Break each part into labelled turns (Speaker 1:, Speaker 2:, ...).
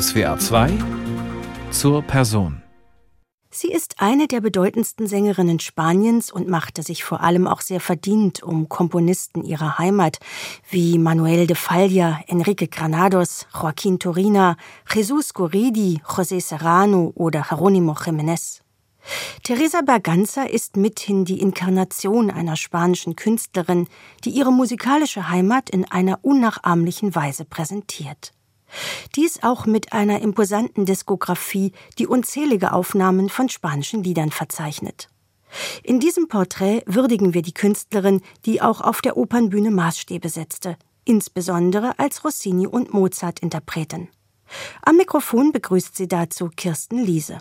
Speaker 1: SWA 2 zur Person.
Speaker 2: Sie ist eine der bedeutendsten Sängerinnen Spaniens und machte sich vor allem auch sehr verdient um Komponisten ihrer Heimat wie Manuel de Falla, Enrique Granados, Joaquín Turina, Jesus Guridi, José Serrano oder Jerónimo Jiménez. Teresa Berganza ist mithin die Inkarnation einer spanischen Künstlerin, die ihre musikalische Heimat in einer unnachahmlichen Weise präsentiert. Dies auch mit einer imposanten Diskografie, die unzählige Aufnahmen von spanischen Liedern verzeichnet. In diesem Porträt würdigen wir die Künstlerin, die auch auf der Opernbühne Maßstäbe setzte, insbesondere als Rossini und Mozart Interpretin. Am Mikrofon begrüßt sie dazu Kirsten Liese.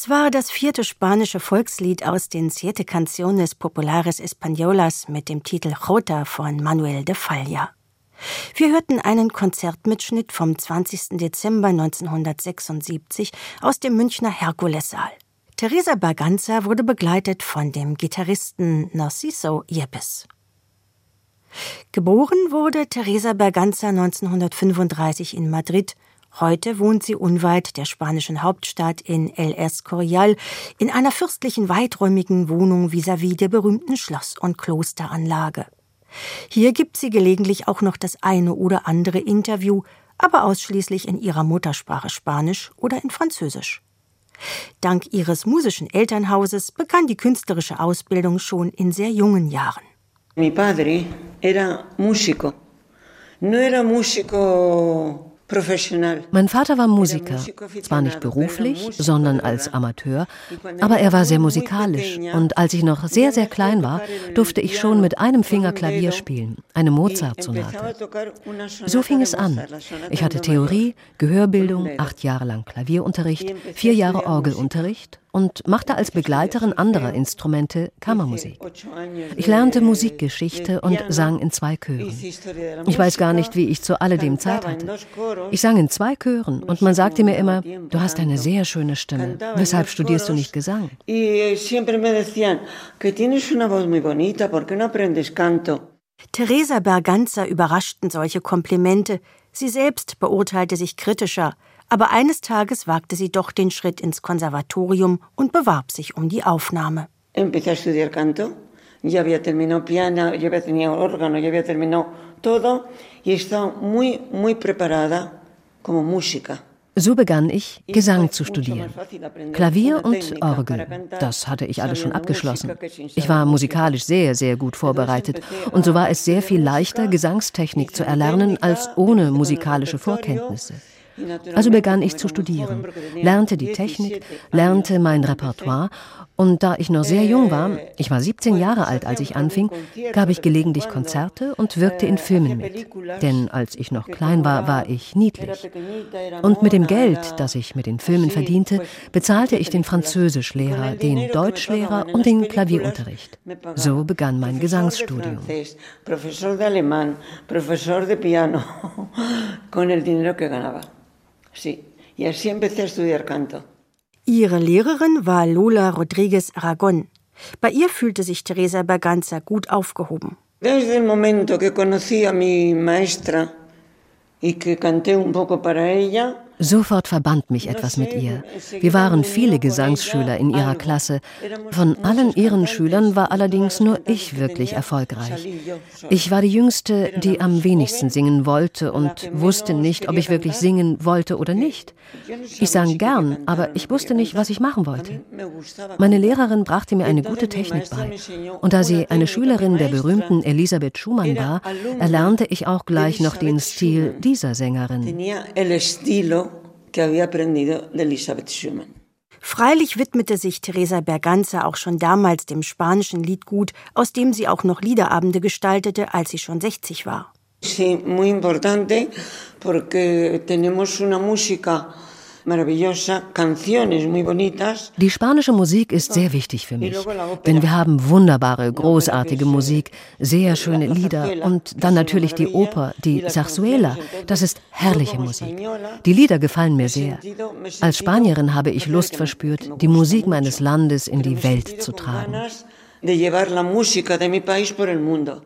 Speaker 2: Das war das vierte spanische Volkslied aus den Siete Canciones Populares Españolas mit dem Titel Jota von Manuel de Falla. Wir hörten einen Konzertmitschnitt vom 20. Dezember 1976 aus dem Münchner Herkulessaal. Teresa Berganza wurde begleitet von dem Gitarristen Narciso Yepes. Geboren wurde Teresa Berganza 1935 in Madrid Heute wohnt sie unweit der spanischen Hauptstadt in El Escorial in einer fürstlichen weiträumigen Wohnung vis-à-vis -vis der berühmten Schloss- und Klosteranlage. Hier gibt sie gelegentlich auch noch das eine oder andere Interview, aber ausschließlich in ihrer Muttersprache Spanisch oder in Französisch. Dank ihres musischen Elternhauses begann die künstlerische Ausbildung schon in sehr jungen Jahren.
Speaker 3: Mi padre era músico. No era músico
Speaker 4: Mein Vater war Musiker, zwar nicht beruflich, sondern als Amateur, aber er war sehr musikalisch und als ich noch sehr, sehr klein war, durfte ich schon mit einem Finger Klavier spielen, eine Mozart-Sonate. So fing es an. Ich hatte Theorie, Gehörbildung, acht Jahre lang Klavierunterricht, vier Jahre Orgelunterricht und machte als Begleiterin anderer Instrumente Kammermusik. Ich lernte Musikgeschichte und sang in zwei Chören. Ich weiß gar nicht, wie ich zu alledem Zeit hatte. Ich sang in zwei Chören und man sagte mir immer, du hast eine sehr schöne Stimme. Weshalb studierst du nicht Gesang?
Speaker 5: Teresa Berganza überraschten solche Komplimente. Sie selbst beurteilte sich kritischer. Aber eines Tages wagte sie doch den Schritt ins Konservatorium und bewarb sich um die Aufnahme.
Speaker 3: Empecé a estudiar canto. Ya había terminado piano, ya había tenido órgano, ya había terminado todo y estaba muy, muy preparada como música.
Speaker 4: So begann ich, Gesang zu studieren. Klavier und Orgel, das hatte ich alles schon abgeschlossen. Ich war musikalisch sehr, sehr gut vorbereitet und so war es sehr viel leichter, Gesangstechnik zu erlernen als ohne musikalische Vorkenntnisse. Also begann ich zu studieren, lernte die Technik, lernte mein Repertoire und da ich noch sehr jung war, ich war 17 Jahre alt, als ich anfing, gab ich gelegentlich Konzerte und wirkte in Filmen mit. Denn als ich noch klein war, war ich niedlich. Und mit dem Geld, das ich mit den Filmen verdiente, bezahlte ich den Französischlehrer, den Deutschlehrer und den Klavierunterricht. So begann mein Gesangsstudium. Professor de Alemán, Professor de Piano,
Speaker 5: con el dinero que ganaba. Sí, y así empecé a estudiar canto. Ihre Lehrerin war Lola Rodriguez Aragon. Bei ihr fühlte sich Teresa Berganza gut aufgehoben.
Speaker 3: Desde el momento que conocí a mi maestra y que canté un poco para ella,
Speaker 4: Sofort verband mich etwas mit ihr. Wir waren viele Gesangsschüler in ihrer Klasse. Von allen ihren Schülern war allerdings nur ich wirklich erfolgreich. Ich war die Jüngste, die am wenigsten singen wollte und wusste nicht, ob ich wirklich singen wollte oder nicht. Ich sang gern, aber ich wusste nicht, was ich machen wollte. Meine Lehrerin brachte mir eine gute Technik bei. Und da sie eine Schülerin der berühmten Elisabeth Schumann war, erlernte ich auch gleich noch den Stil dieser Sängerin
Speaker 5: que había aprendido de Elisabeth Schumann. Freilich widmete sich Teresa Berganza auch schon damals dem spanischen Liedgut, aus dem sie auch noch Liederabende gestaltete, als sie schon 60 war.
Speaker 3: Sí, muy importante porque tenemos una música
Speaker 4: die spanische Musik ist sehr wichtig für mich, denn wir haben wunderbare, großartige Musik, sehr schöne Lieder und dann natürlich die Oper, die Zarzuela. Das ist herrliche Musik. Die Lieder gefallen mir sehr. Als Spanierin habe ich Lust verspürt, die Musik meines Landes in die Welt zu tragen. de llevar la música de mi país por el mundo.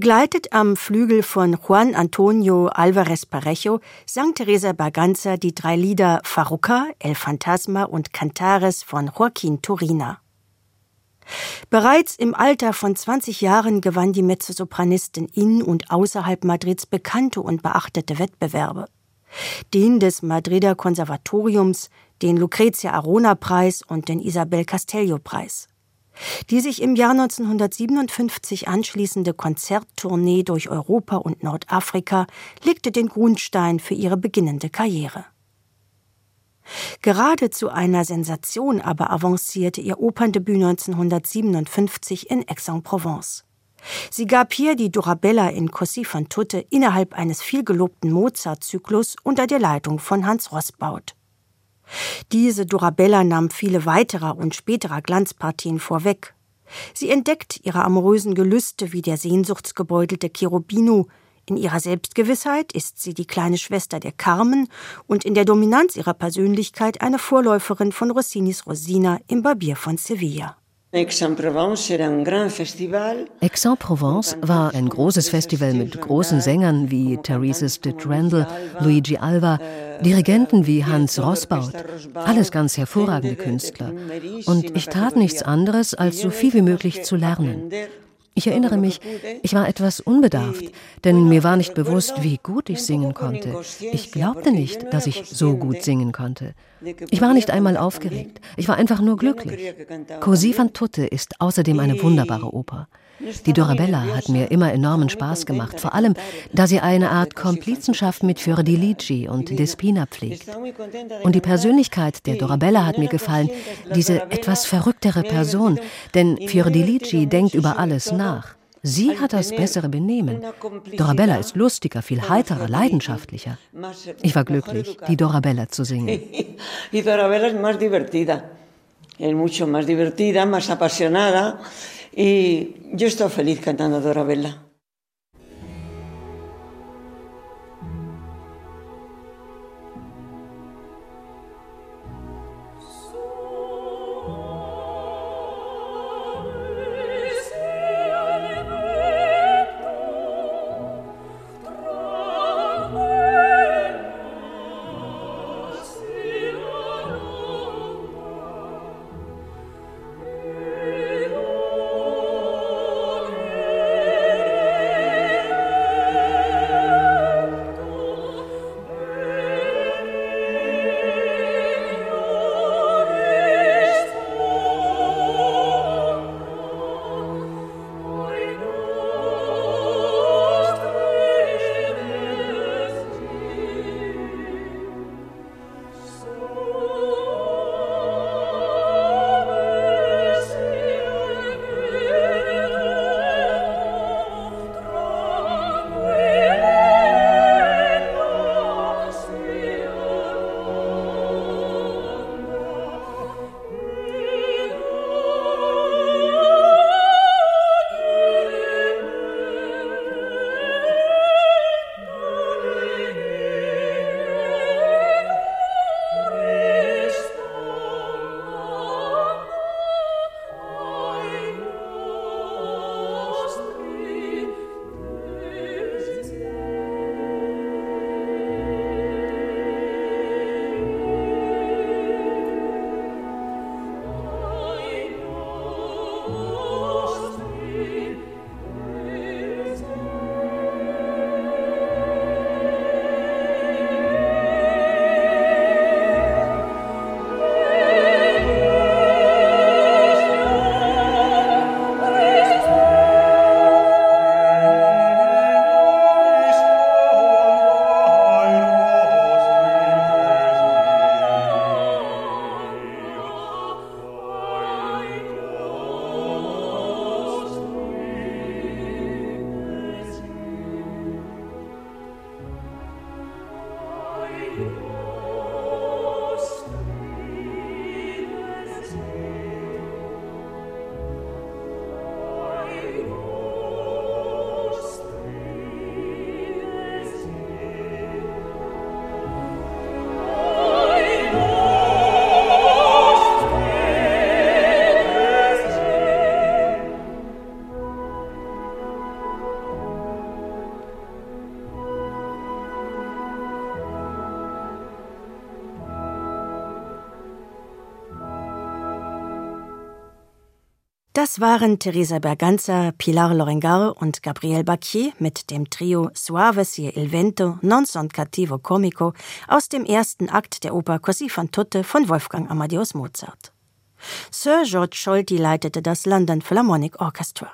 Speaker 5: Begleitet am Flügel von Juan Antonio Alvarez Parejo sang Teresa Berganza die drei Lieder Farruca, El Fantasma und Cantares von Joaquín Turina. Bereits im Alter von 20 Jahren gewann die Mezzosopranistin in und außerhalb Madrids bekannte und beachtete Wettbewerbe. Den des Madrider Konservatoriums, den Lucrezia Arona Preis und den Isabel Castello Preis. Die sich im Jahr 1957 anschließende Konzerttournee durch Europa und Nordafrika legte den Grundstein für ihre beginnende Karriere. Gerade zu einer Sensation aber avancierte ihr Operndebüt 1957 in Aix-en-Provence. Sie gab hier die Dorabella in Così fan tutte innerhalb eines vielgelobten Mozart-Zyklus unter der Leitung von Hans Rossbaut. Diese Dorabella nahm viele weiterer und späterer Glanzpartien vorweg. Sie entdeckt ihre amorösen Gelüste wie der sehnsuchtsgebeutelte Cherubino. In ihrer Selbstgewissheit ist sie die kleine Schwester der Carmen und in der Dominanz ihrer Persönlichkeit eine Vorläuferin von Rossinis Rosina im Barbier von Sevilla.
Speaker 4: Aix-en-Provence war ein großes Festival mit großen Sängern wie Theresa Stitt Randall, Luigi Alva, Dirigenten wie Hans Rossbaut, alles ganz hervorragende Künstler. Und ich tat nichts anderes, als so viel wie möglich zu lernen. Ich erinnere mich, ich war etwas unbedarft, denn mir war nicht bewusst, wie gut ich singen konnte. Ich glaubte nicht, dass ich so gut singen konnte. Ich war nicht einmal aufgeregt, ich war einfach nur glücklich. Così fan tutte ist außerdem eine wunderbare Oper. Die Dorabella hat mir immer enormen Spaß gemacht, vor allem, da sie eine Art Komplizenschaft mit Fiordilici und Despina pflegt. Und die Persönlichkeit der Dorabella hat mir gefallen, diese etwas verrücktere Person, denn Fiordilici denkt über alles nach. Sie hat das bessere Benehmen. Dorabella ist lustiger, viel heiterer, leidenschaftlicher. Ich war glücklich, die Dorabella zu singen.
Speaker 3: Y Dorabella es más divertida, es mucho más divertida, más apasionada. Y yo estoy feliz cantando Dorabella.
Speaker 5: Das waren Teresa Berganza, Pilar Lorengar und Gabriel Bacchier mit dem Trio Suave si il vento, non son cattivo comico aus dem ersten Akt der Oper Così fan tutte von Wolfgang Amadeus Mozart. Sir George Scholti leitete das London Philharmonic Orchestra.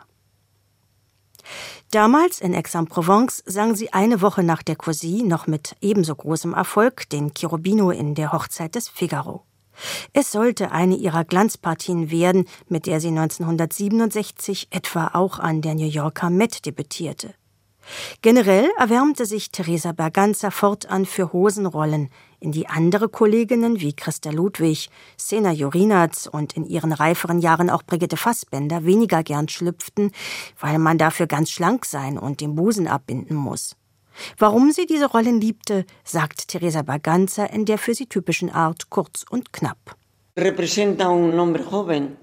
Speaker 5: Damals in Aix-en-Provence sang sie eine Woche nach der Cousy noch mit ebenso großem Erfolg den Cherubino in der Hochzeit des Figaro. Es sollte eine ihrer Glanzpartien werden, mit der sie 1967 etwa auch an der New Yorker Met debütierte. Generell erwärmte sich Theresa Berganza fortan für Hosenrollen, in die andere Kolleginnen wie Christa Ludwig, Sena Jorinatz und in ihren reiferen Jahren auch Brigitte Fassbender weniger gern schlüpften, weil man dafür ganz schlank sein und den Busen abbinden muss. Warum sie diese Rollen liebte, sagt Theresa Berganza in der für sie typischen Art kurz und knapp.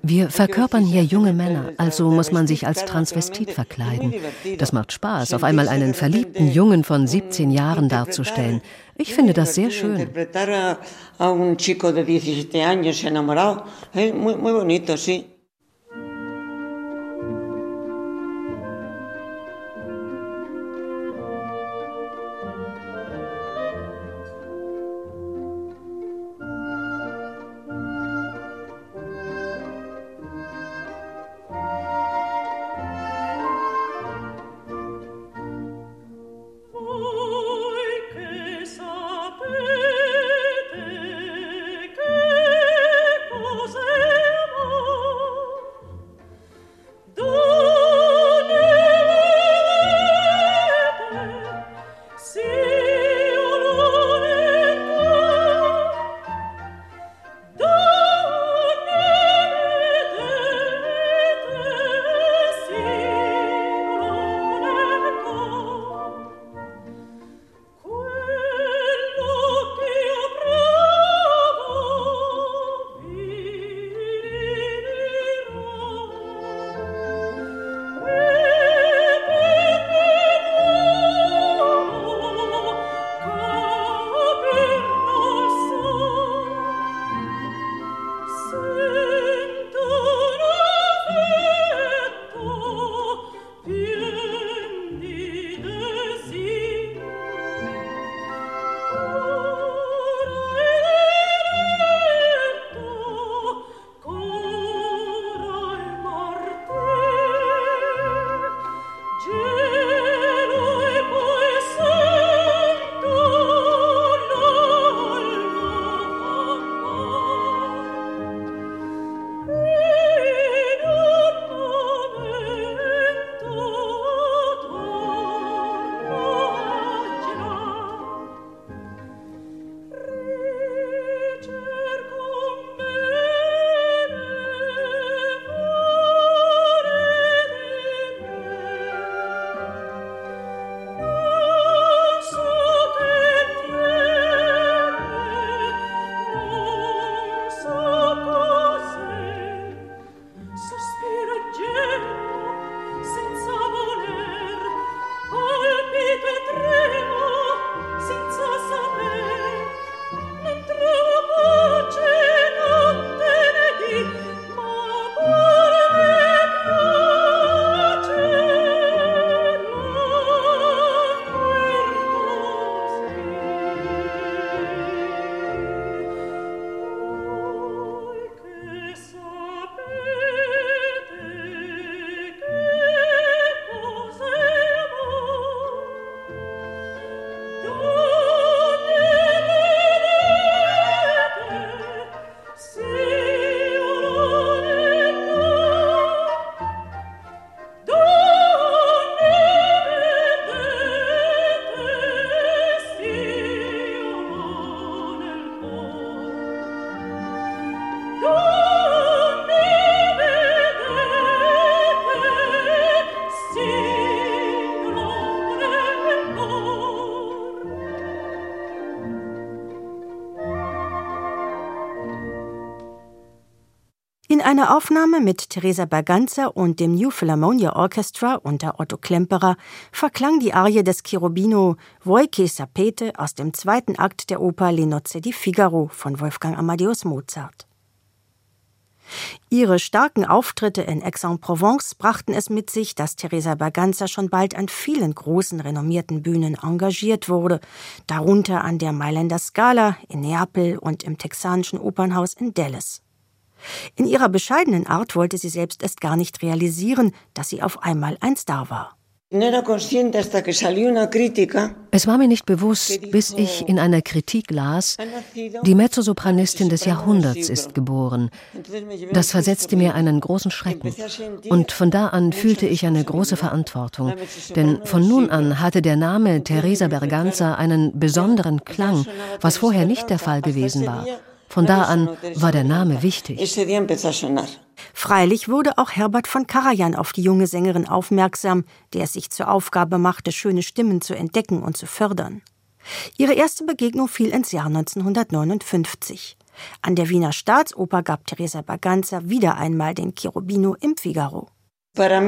Speaker 2: Wir verkörpern hier junge Männer, also muss man sich als Transvestit verkleiden. Das macht Spaß, auf einmal einen verliebten Jungen von 17 Jahren darzustellen. Ich finde das sehr schön.
Speaker 5: Einer Aufnahme mit Theresa Berganza und dem New Philharmonia Orchestra unter Otto Klemperer verklang die Arie des Cherubino Voi sapete aus dem zweiten Akt der Oper Le nozze di Figaro von Wolfgang Amadeus Mozart. Ihre starken Auftritte in Aix-en-Provence brachten es mit sich, dass Teresa Berganza schon bald an vielen großen renommierten Bühnen engagiert wurde, darunter an der Mailänder Scala in Neapel und im texanischen Opernhaus in Dallas. In ihrer bescheidenen Art wollte sie selbst erst gar nicht realisieren, dass sie auf einmal ein Star war.
Speaker 2: Es war mir nicht bewusst, bis ich in einer Kritik las, die Mezzosopranistin des Jahrhunderts ist geboren. Das versetzte mir einen großen Schrecken. Und von da an fühlte ich eine große Verantwortung. Denn von nun an hatte der Name Teresa Berganza einen besonderen Klang, was vorher nicht der Fall gewesen war. Von da an war der Name wichtig.
Speaker 5: Freilich wurde auch Herbert von Karajan auf die junge Sängerin aufmerksam, der es sich zur Aufgabe machte, schöne Stimmen zu entdecken und zu fördern. Ihre erste Begegnung fiel ins Jahr 1959. An der Wiener Staatsoper gab Teresa Berganza wieder einmal den Cherubino im Figaro.
Speaker 2: Für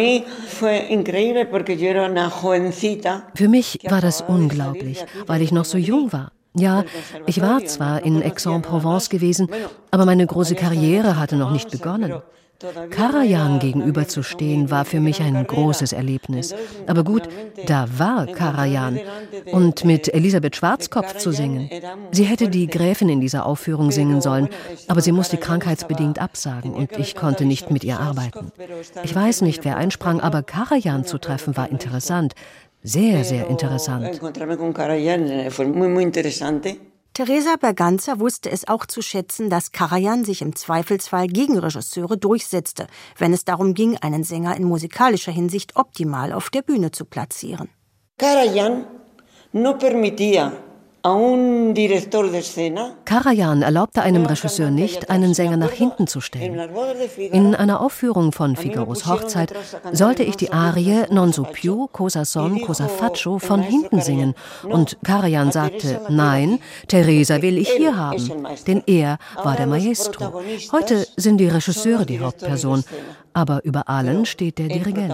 Speaker 2: mich war das unglaublich, weil ich noch so jung war. Ja, ich war zwar in Aix-en-Provence gewesen, aber meine große Karriere hatte noch nicht begonnen. Karajan gegenüberzustehen war für mich ein großes Erlebnis. Aber gut, da war Karajan. Und mit Elisabeth Schwarzkopf zu singen. Sie hätte die Gräfin in dieser Aufführung singen sollen, aber sie musste krankheitsbedingt absagen und ich konnte nicht mit ihr arbeiten. Ich weiß nicht, wer einsprang, aber Karajan zu treffen war interessant. Sehr, sehr interessant.
Speaker 5: Teresa Berganza wusste es auch zu schätzen, dass Karajan sich im Zweifelsfall gegen Regisseure durchsetzte, wenn es darum ging, einen Sänger in musikalischer Hinsicht optimal auf der Bühne zu platzieren.
Speaker 3: Karajan no permitía
Speaker 2: Karajan erlaubte einem Regisseur nicht, einen Sänger nach hinten zu stellen. In einer Aufführung von Figaros Hochzeit sollte ich die Arie Non so più, cosa son, cosa faccio von hinten singen. Und Karajan sagte, nein, Teresa will ich hier haben, denn er war der Maestro. Heute sind die Regisseure die Hauptperson, aber über allen steht der Dirigent.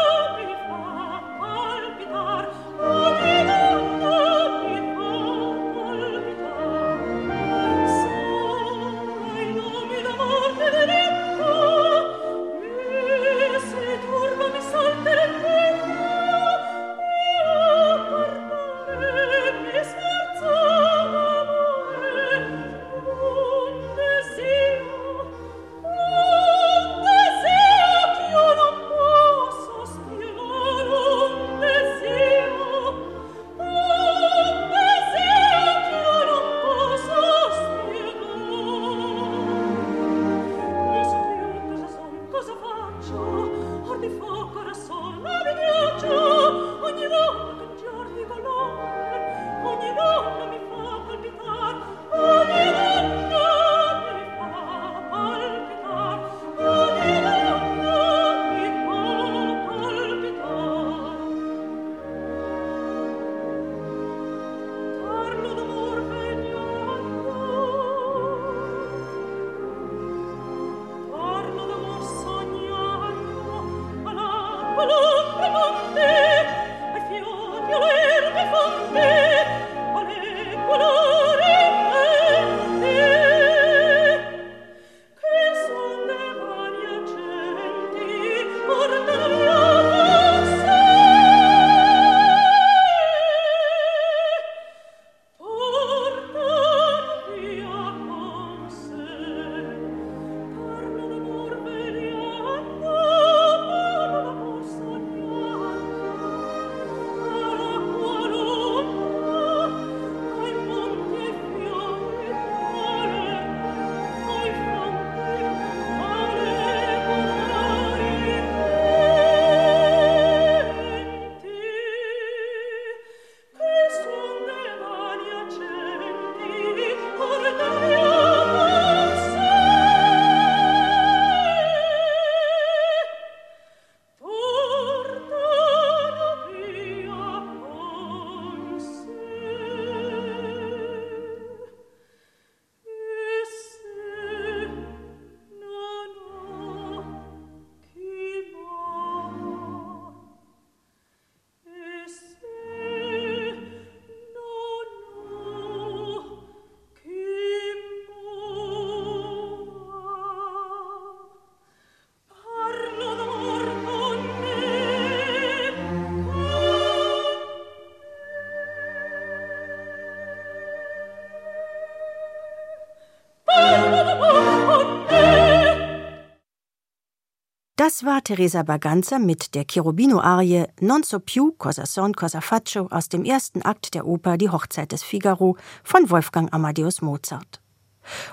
Speaker 2: War Teresa Berganza mit der Cherubino-Arie Non so più cosa son cosa faccio aus dem ersten Akt der Oper Die Hochzeit des Figaro von Wolfgang Amadeus Mozart.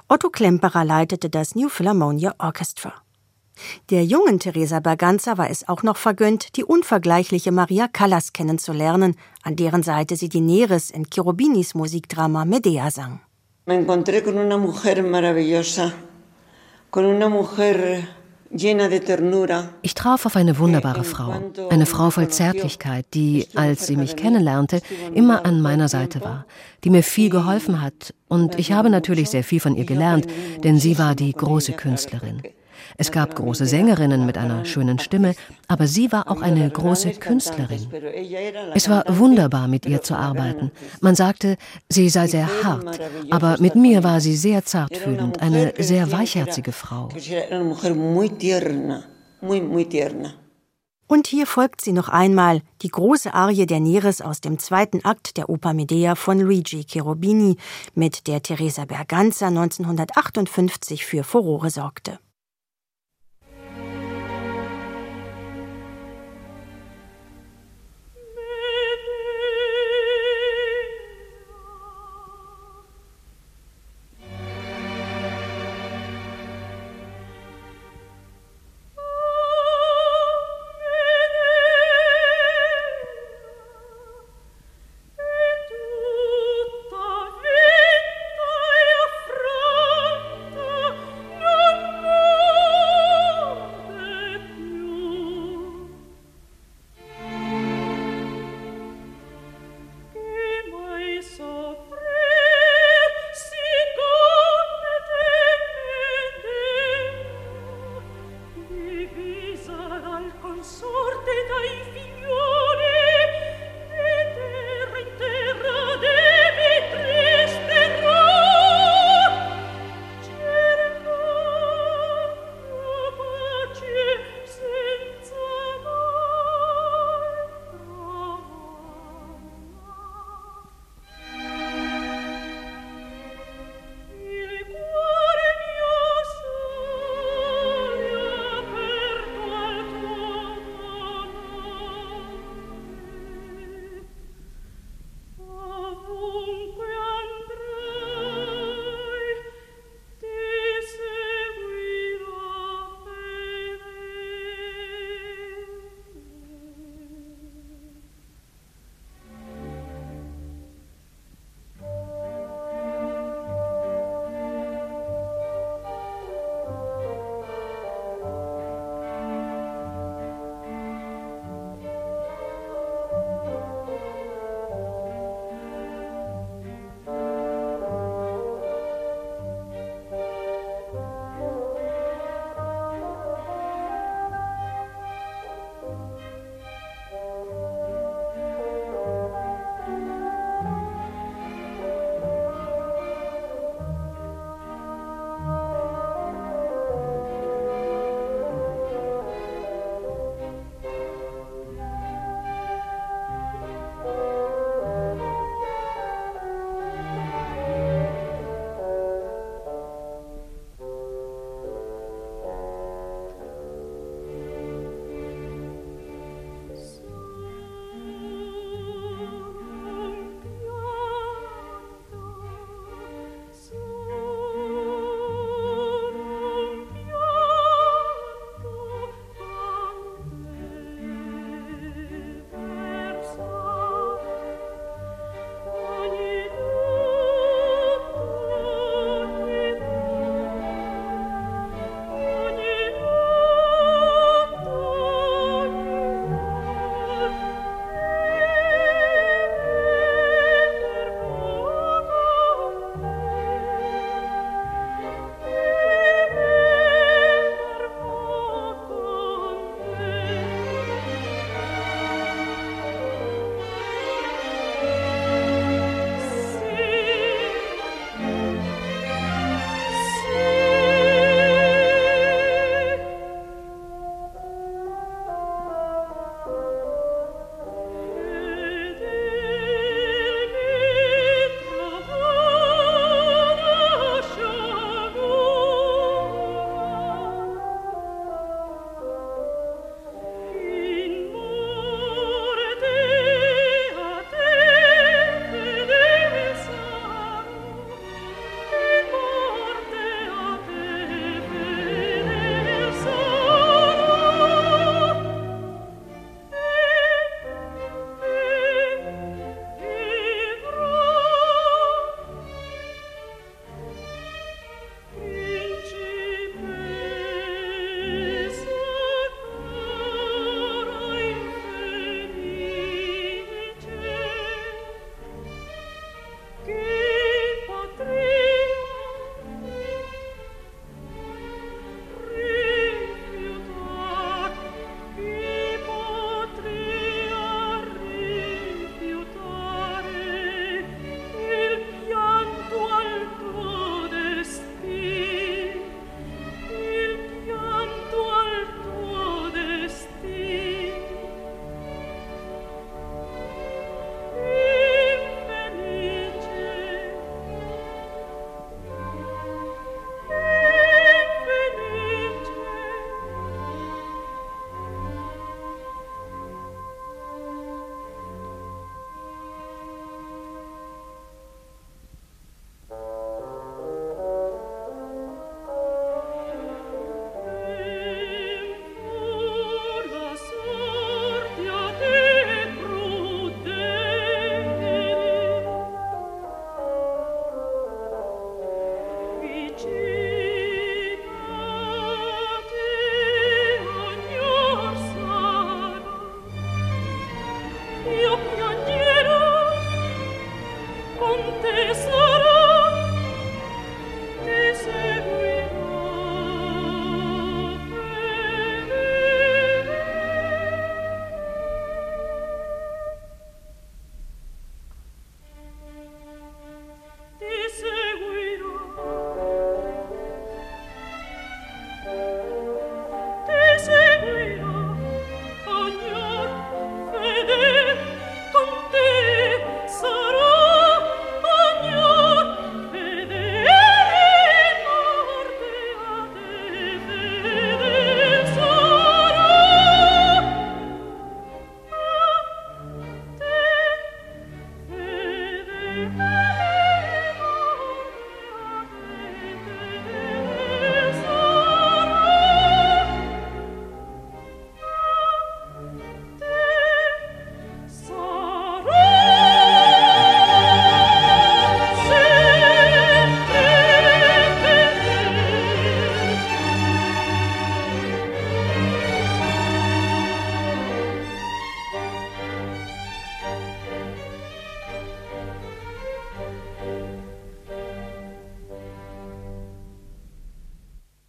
Speaker 2: Otto Klemperer leitete das New Philharmonia Orchestra. Der jungen Teresa Berganza war es auch noch vergönnt, die unvergleichliche Maria Callas kennenzulernen, an deren Seite sie die Neres in Cherubinis Musikdrama Medea sang.
Speaker 3: Me encontré con una mujer maravillosa, con una mujer
Speaker 4: ich traf auf eine wunderbare Frau, eine Frau voll Zärtlichkeit, die, als sie mich kennenlernte, immer an meiner Seite war, die mir viel geholfen hat, und ich habe natürlich sehr viel von ihr gelernt, denn sie war die große Künstlerin. Es gab große Sängerinnen mit einer schönen Stimme, aber sie war auch eine große Künstlerin. Es war wunderbar, mit ihr zu arbeiten. Man sagte, sie sei sehr hart, aber mit mir war sie sehr zartfühlend, eine sehr weichherzige Frau.
Speaker 2: Und hier folgt sie noch einmal, die große Arie der Neres aus dem zweiten Akt der Oper Medea von Luigi Cherubini, mit der Teresa Berganza 1958 für Furore sorgte.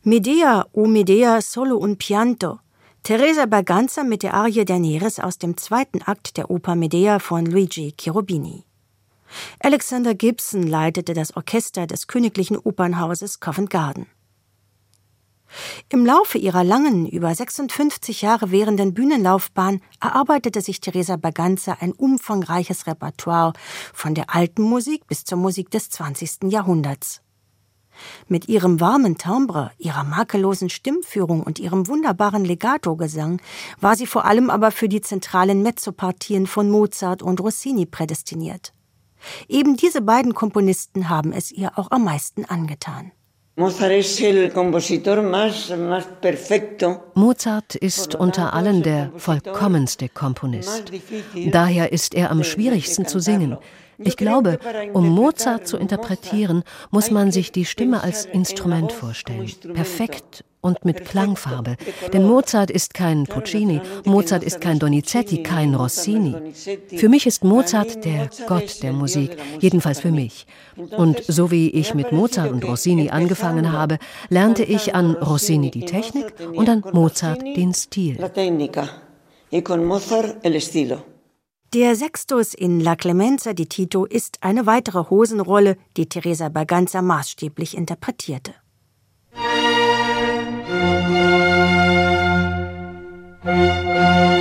Speaker 2: Medea, o Medea solo un pianto. Teresa Berganza mit der Arie der Neres aus dem zweiten Akt der Oper Medea von Luigi Cherubini. Alexander Gibson leitete das Orchester des Königlichen Opernhauses Covent Garden. Im Laufe ihrer langen, über 56 Jahre währenden Bühnenlaufbahn erarbeitete sich Teresa Berganza ein umfangreiches Repertoire von der alten Musik bis zur Musik des 20. Jahrhunderts. Mit ihrem warmen Timbre, ihrer makellosen Stimmführung und ihrem wunderbaren Legato-Gesang war sie vor allem aber für die zentralen Mezzopartien von Mozart und Rossini prädestiniert. Eben diese beiden Komponisten haben es ihr auch am meisten angetan.
Speaker 4: Mozart ist unter allen der vollkommenste Komponist. Daher ist er am schwierigsten zu singen. Ich glaube, um Mozart zu interpretieren, muss man sich die Stimme als Instrument vorstellen. Perfekt und mit Klangfarbe. Denn Mozart ist kein Puccini, Mozart ist kein Donizetti, kein Rossini. Für mich ist Mozart der Gott der Musik, jedenfalls für mich. Und so wie ich mit Mozart und Rossini angefangen habe, lernte ich an Rossini die Technik und an Mozart den Stil.
Speaker 2: Der Sextus in La Clemenza di Tito ist eine weitere Hosenrolle, die Teresa Berganza maßstäblich interpretierte.
Speaker 5: Musik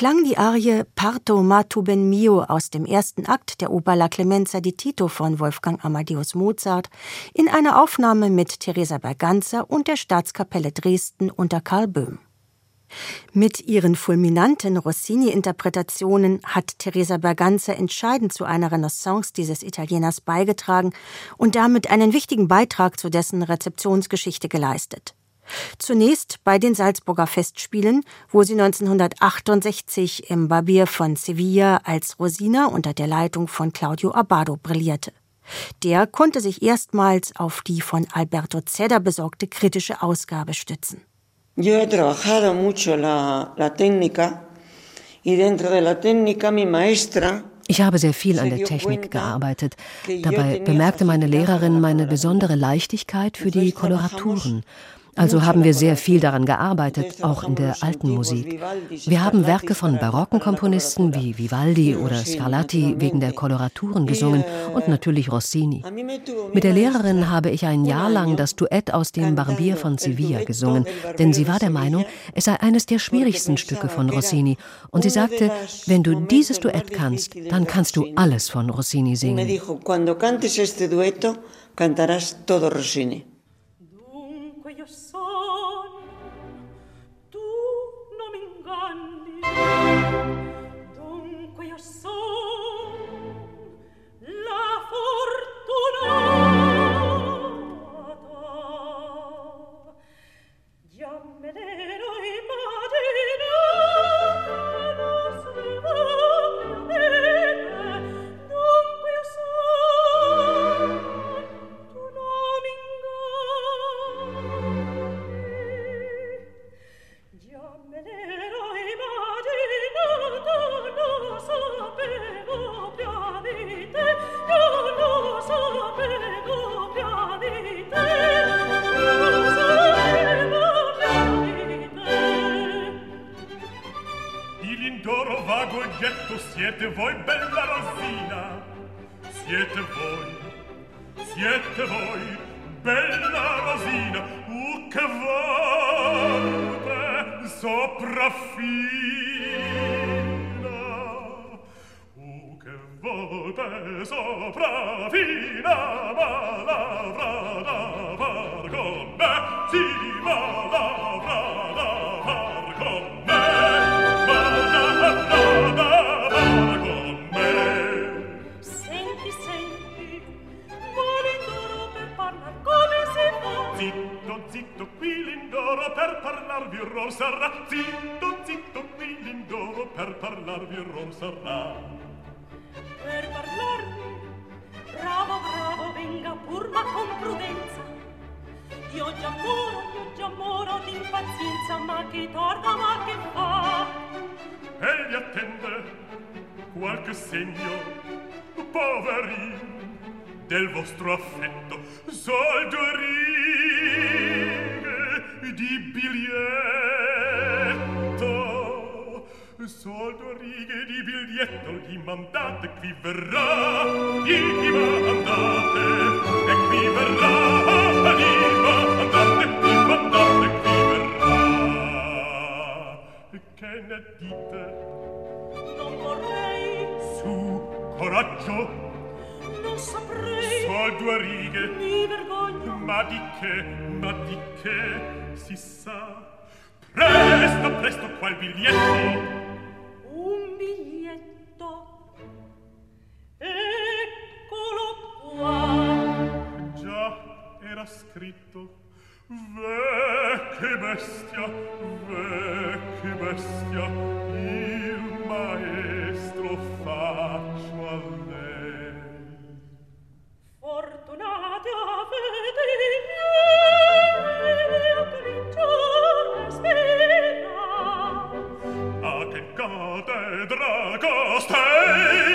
Speaker 5: verklang die Arie Parto Matu ben mio aus dem ersten Akt der Oper La Clemenza di Tito von Wolfgang Amadeus Mozart in einer Aufnahme mit Teresa Berganza und der Staatskapelle Dresden unter Karl Böhm. Mit ihren fulminanten Rossini-Interpretationen hat Teresa Berganza entscheidend zu einer Renaissance dieses Italieners beigetragen und damit einen wichtigen Beitrag zu dessen Rezeptionsgeschichte geleistet. Zunächst bei den Salzburger Festspielen, wo sie 1968 im Barbier von Sevilla als Rosina unter der Leitung von Claudio Abbado brillierte. Der konnte sich erstmals auf die von Alberto Zedda besorgte kritische Ausgabe stützen.
Speaker 6: Yo he trabajado mucho la, la técnica y dentro de la técnica mi maestra
Speaker 2: ich habe sehr viel an der Technik gearbeitet. Dabei bemerkte meine Lehrerin meine besondere Leichtigkeit für die Koloraturen. Also haben wir sehr viel daran gearbeitet, auch in der alten Musik. Wir haben Werke von barocken Komponisten wie Vivaldi oder Scarlatti wegen der Koloraturen gesungen und natürlich Rossini. Mit der Lehrerin habe ich ein Jahr lang das Duett aus dem Barbier von Sevilla gesungen, denn sie war der Meinung, es sei eines der schwierigsten Stücke von Rossini. Und sie sagte, wenn du dieses Duett kannst, dann kannst du alles von Rossini singen.
Speaker 6: sarà. Zitto zitto
Speaker 2: dilindoro
Speaker 6: per parlarvi rom sarà.
Speaker 2: Per parlarvi bravo bravo venga pur ma con prudenza. Io già moro io già moro d'impazienza ma che torna ma che fa?
Speaker 6: Egli attende qualche segno poverin del vostro affetto soldorin di biglietto soldo righe di biglietto gli mandate qui verrà. Gli mandate e qui verrà. Gli mandate gli mandate qui verrà. Che ne dite?
Speaker 2: Non vorrei.
Speaker 6: Su coraggio.
Speaker 2: Non saprei. Soldo
Speaker 6: righe.
Speaker 2: Mi vergogno. Ma
Speaker 6: di che ma di che? si sa. Presto presto qual biglietto?
Speaker 2: Un biglietto. Eccolo qua.
Speaker 6: Già era scritto. Ve che bestia ve che bestia il maestro faccio a lei.
Speaker 2: Fortunate vedi spina.
Speaker 6: A che catedra costa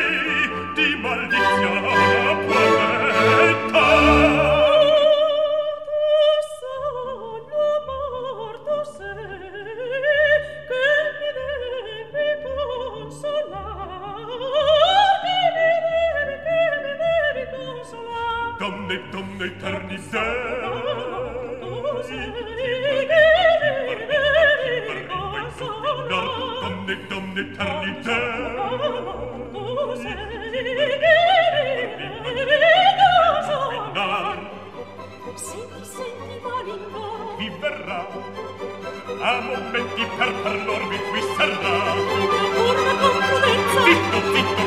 Speaker 6: omnitum eternite
Speaker 2: Se ti senti malincono Vi
Speaker 6: verrà A momenti per parlor mi qui sarà
Speaker 2: con confidenza Zitto,
Speaker 6: zitto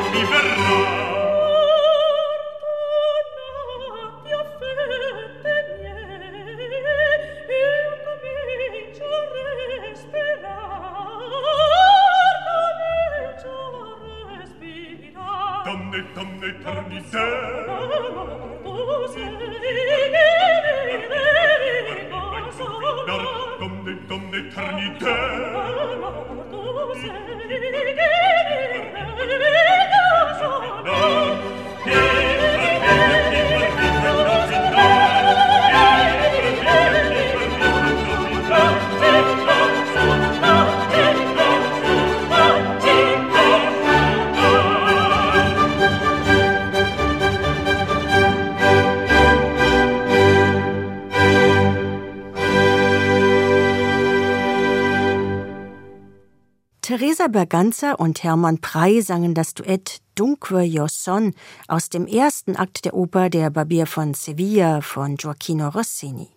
Speaker 2: Berganza und Hermann Prey sangen das Duett Dunque Your Son aus dem ersten Akt der Oper Der Barbier von Sevilla von Gioacchino Rossini.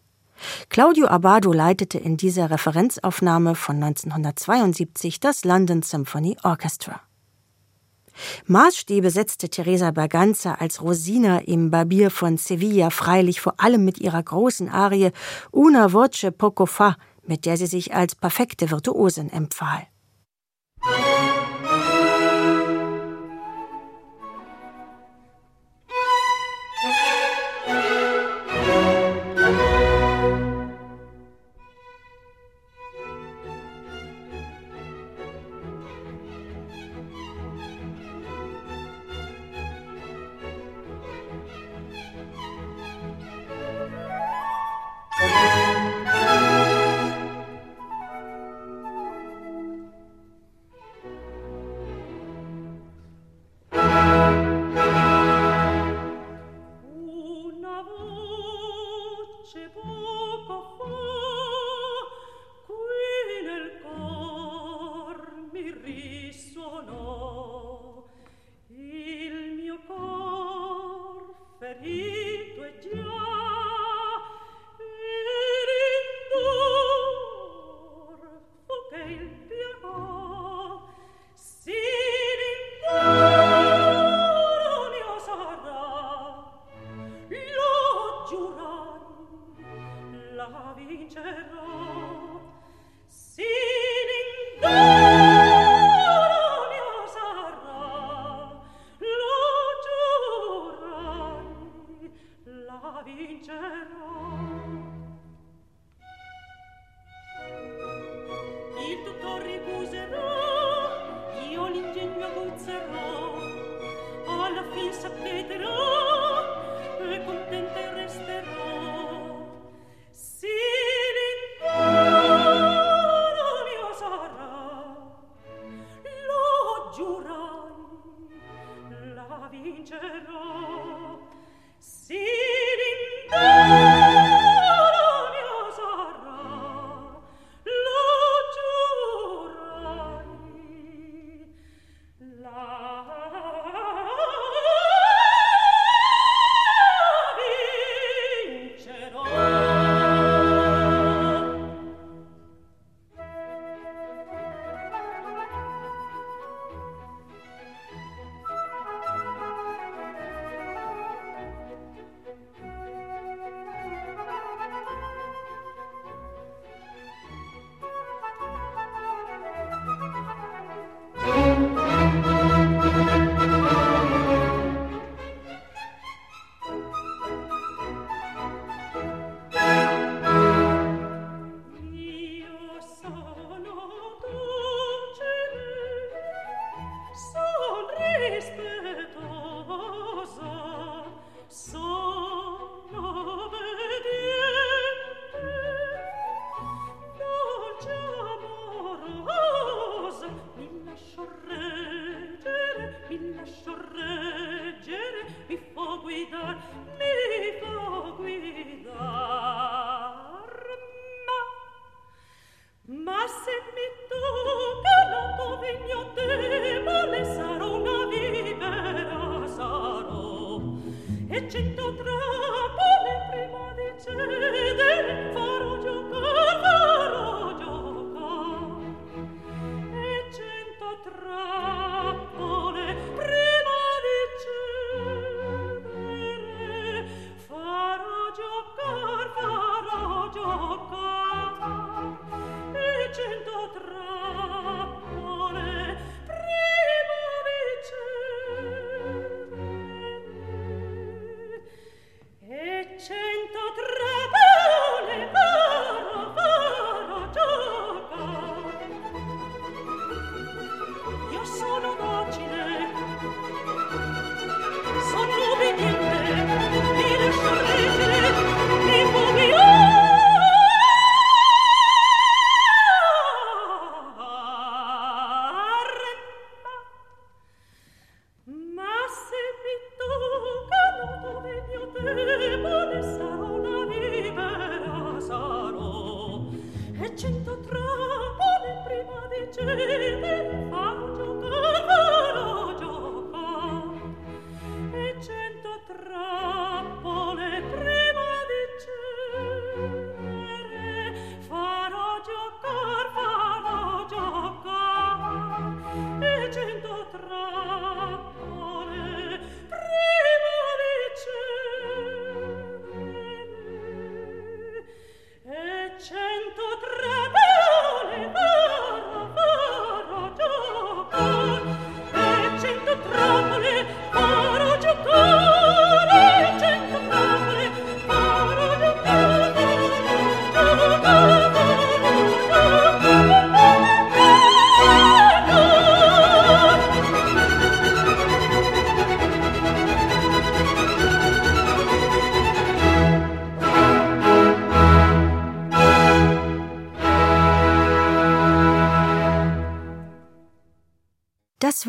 Speaker 2: Claudio Abbado leitete in dieser Referenzaufnahme von 1972 das London Symphony Orchestra. Maßstäbe setzte Teresa Berganza als Rosina im Barbier von Sevilla freilich vor allem mit ihrer großen Arie Una voce poco fa, mit der sie sich als perfekte Virtuosin empfahl.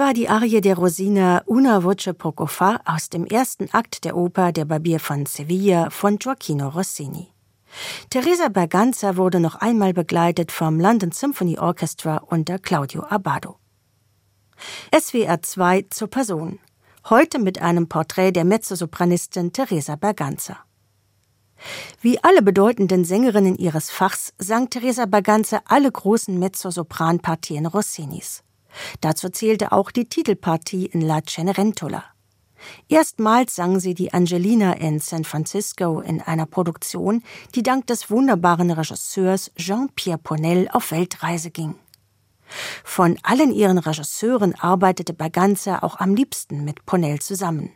Speaker 5: War die Arie der Rosina Una voce poco fa aus dem ersten Akt der Oper Der Barbier von Sevilla von Gioacchino Rossini. Teresa Berganza wurde noch einmal begleitet vom London Symphony Orchestra unter Claudio Abbado. SWR 2 zur Person. Heute mit einem Porträt der Mezzosopranistin Teresa Berganza. Wie alle bedeutenden Sängerinnen ihres Fachs sang Teresa Berganza alle großen Mezzosopranpartien Rossinis. Dazu zählte auch die Titelpartie in La Cenerentola. Erstmals sang sie die Angelina in San Francisco in einer Produktion, die dank des wunderbaren Regisseurs Jean-Pierre Ponel auf Weltreise ging. Von allen ihren Regisseuren arbeitete Berganza auch am liebsten mit Ponel zusammen.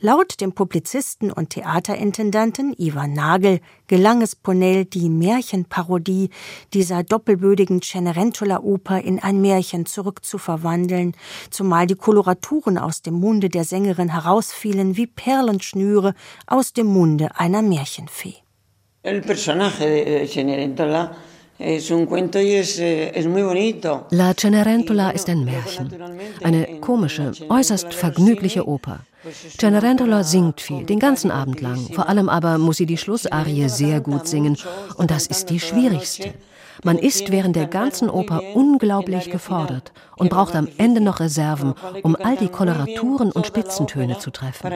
Speaker 5: Laut dem Publizisten und Theaterintendanten Ivan Nagel gelang es Ponell, die Märchenparodie dieser doppelbödigen Cenerentola-Oper in ein Märchen zurückzuverwandeln, zumal die Koloraturen aus dem Munde der Sängerin herausfielen wie Perlenschnüre aus dem Munde einer Märchenfee.
Speaker 3: El personaje de Cenerentola Eh,
Speaker 4: La Cenerentola ist ein Märchen, eine komische, äußerst vergnügliche Oper. Cenerentola singt viel, den ganzen Abend lang, vor allem aber muss sie die Schlussarie sehr gut singen und das ist die schwierigste. Man ist während der ganzen Oper unglaublich gefordert und braucht am Ende noch Reserven, um all die Koloraturen und Spitzentöne zu treffen.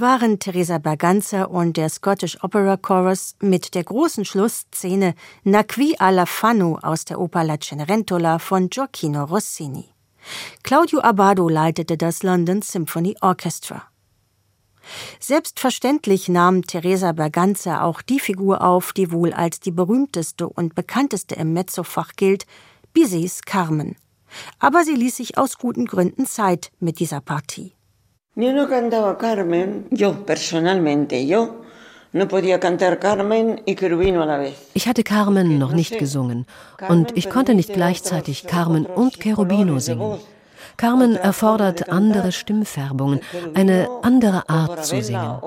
Speaker 5: Waren Teresa Berganza und der Scottish Opera Chorus mit der großen Schlussszene Naqui alla Fanu aus der Oper La Cenerentola von Gioacchino Rossini. Claudio Abbado leitete das London Symphony Orchestra. Selbstverständlich nahm Teresa Berganza auch die Figur auf, die wohl als die berühmteste und bekannteste im Mezzofach gilt, Bizets Carmen. Aber sie ließ sich aus guten Gründen Zeit mit dieser Partie.
Speaker 3: Yo no cantaba Carmen, yo personalmente, yo
Speaker 4: ich hatte Carmen noch nicht gesungen und ich konnte nicht gleichzeitig Carmen und Cherubino singen. Carmen erfordert andere Stimmfärbungen, eine andere Art zu singen.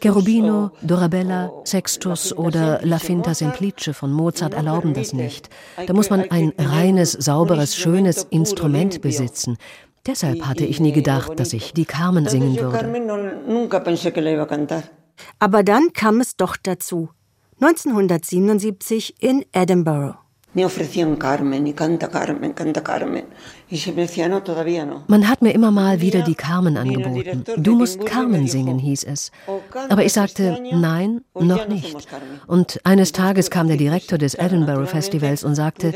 Speaker 4: Cherubino, Dorabella, Sextus oder La Finta Semplice von Mozart erlauben das nicht. Da muss man ein reines, sauberes, schönes Instrument besitzen. Deshalb hatte ich nie gedacht, dass ich die Carmen singen würde.
Speaker 5: Aber dann kam es doch dazu. 1977 in Edinburgh.
Speaker 4: Man hat mir immer mal wieder die Carmen angeboten. Du musst Carmen singen, hieß es. Aber ich sagte, nein, noch nicht. Und eines Tages kam der Direktor des Edinburgh Festivals und sagte,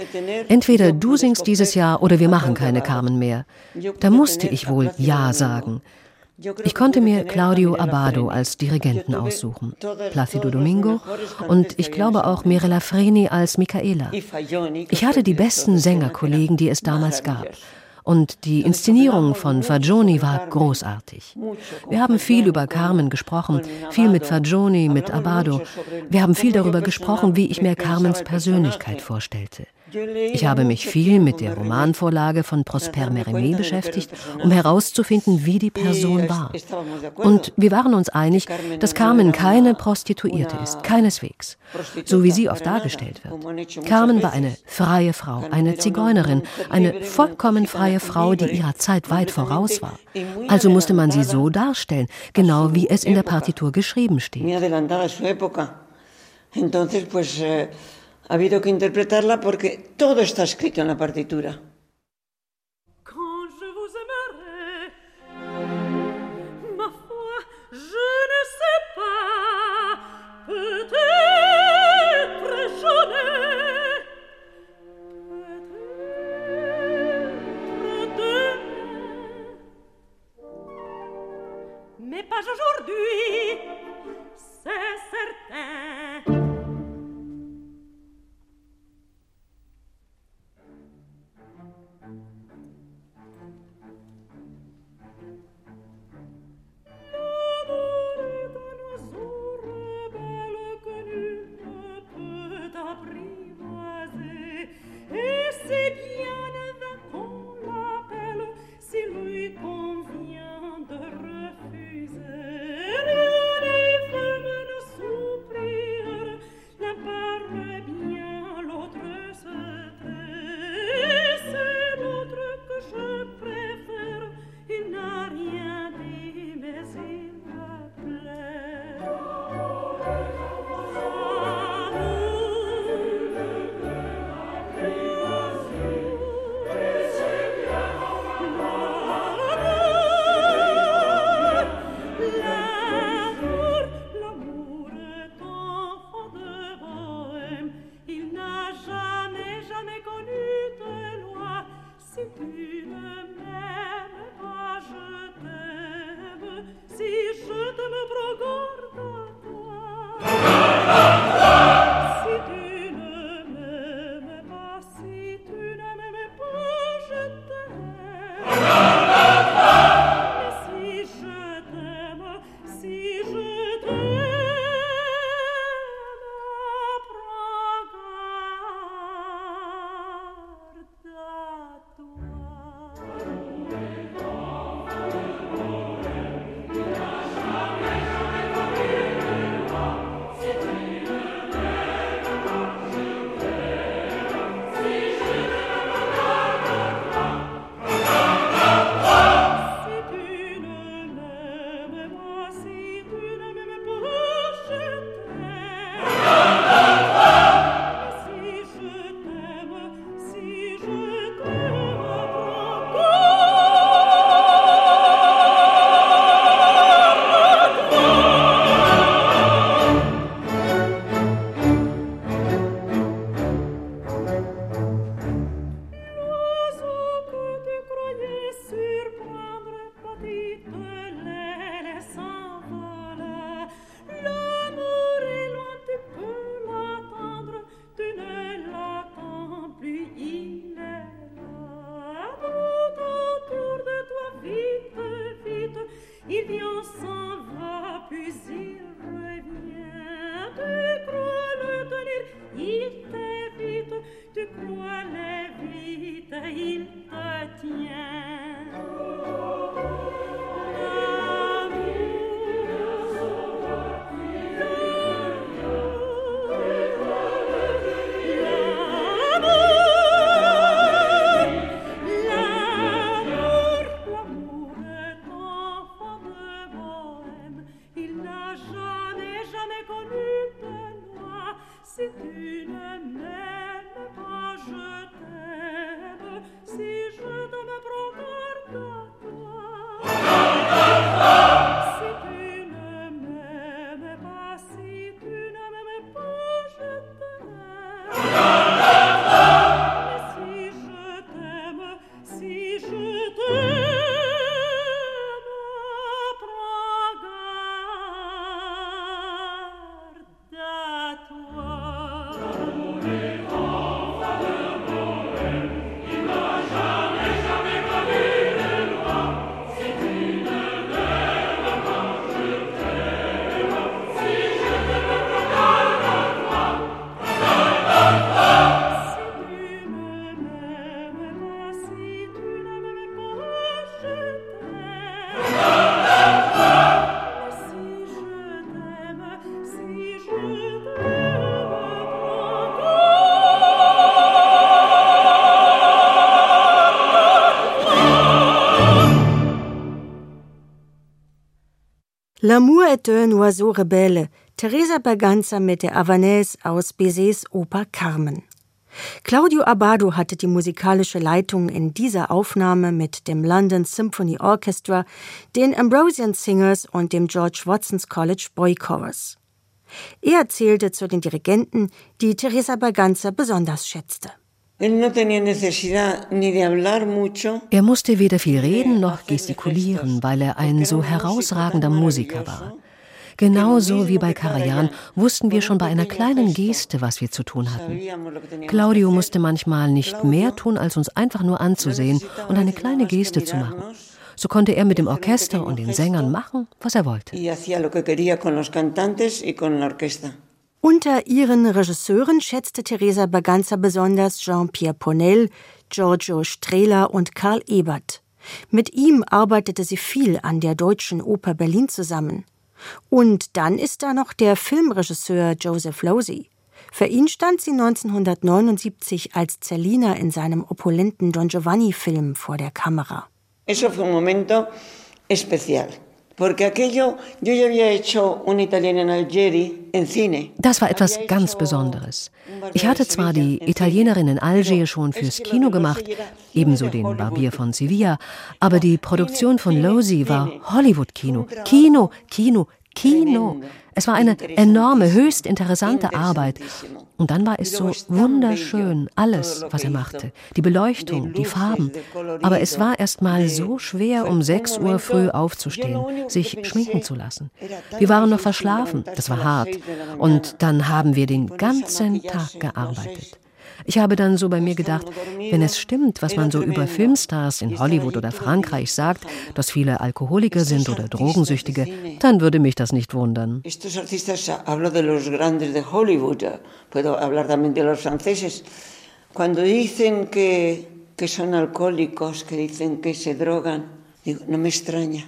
Speaker 4: entweder du singst dieses Jahr oder wir machen keine Carmen mehr. Da musste ich wohl Ja sagen. Ich konnte mir Claudio Abado als Dirigenten aussuchen, Placido Domingo und ich glaube auch Mirella Freni als Michaela. Ich hatte die besten Sängerkollegen, die es damals gab. Und die Inszenierung von Fagioni war großartig. Wir haben viel über Carmen gesprochen, viel mit Fagioni, mit Abado. Wir haben viel darüber gesprochen, wie ich mir Carmens Persönlichkeit vorstellte. Ich habe mich viel mit der Romanvorlage von Prosper Mérimée beschäftigt, um herauszufinden, wie die Person war. Und wir waren uns einig, dass Carmen keine Prostituierte ist, keineswegs, so wie sie oft dargestellt wird. Carmen war eine freie Frau, eine Zigeunerin, eine vollkommen freie Frau, die ihrer Zeit weit voraus war. Also musste man sie so darstellen, genau wie es in der Partitur geschrieben steht. Ha habido que interpretarla porque todo está escrito en la partitura.
Speaker 2: Mais pas aujourd'hui, c'est certain. L'amour est
Speaker 5: un oiseau rebelle, Teresa Berganza mit der Havanaise aus Bizets Oper Carmen. Claudio Abbado hatte die musikalische Leitung in dieser Aufnahme mit dem London Symphony Orchestra, den Ambrosian Singers und dem George Watson's College Boy Chorus. Er zählte zu den Dirigenten, die Teresa Berganza besonders schätzte.
Speaker 4: Er musste weder viel reden noch gestikulieren, weil er ein so herausragender Musiker war. Genauso wie bei Karajan wussten wir schon bei einer kleinen Geste, was wir zu tun hatten. Claudio musste manchmal nicht mehr tun, als uns einfach nur anzusehen und eine kleine Geste zu machen. So konnte er mit dem Orchester und den Sängern machen, was er wollte.
Speaker 5: Unter ihren Regisseuren schätzte Teresa Berganza besonders Jean-Pierre Ponel, Giorgio Strehler und Karl Ebert. Mit ihm arbeitete sie viel an der Deutschen Oper Berlin zusammen. Und dann ist da noch der Filmregisseur Joseph Losey. Für ihn stand sie 1979 als Zerlina in seinem opulenten Don Giovanni-Film vor der Kamera.
Speaker 3: Eso fue un momento especial. Porque aquello, yo ya había hecho un italiano en Algeri en cine.
Speaker 4: Das war etwas ganz Besonderes. Ich hatte zwar die Italienerin in Algier schon fürs Kino gemacht, ebenso den Barbier von Sevilla, aber die Produktion von Losey war Hollywood-Kino. Kino, Kino, Kino. Es war eine enorme, höchst interessante Arbeit. Und dann war es so wunderschön, alles, was er machte. Die Beleuchtung, die Farben. Aber es war erst mal so schwer, um 6 Uhr früh aufzustehen, sich schminken zu lassen. Wir waren noch verschlafen, das war hart. Und dann haben wir den ganzen Tag gearbeitet. Ich habe dann so bei mir gedacht, wenn es stimmt, was man so über Filmstars in Hollywood oder Frankreich sagt, dass viele Alkoholiker sind oder Drogensüchtige, dann würde mich das nicht wundern.
Speaker 3: Cuando dicen que, que son alcohólicos, que dicen que se drogan, digo, no me extraña.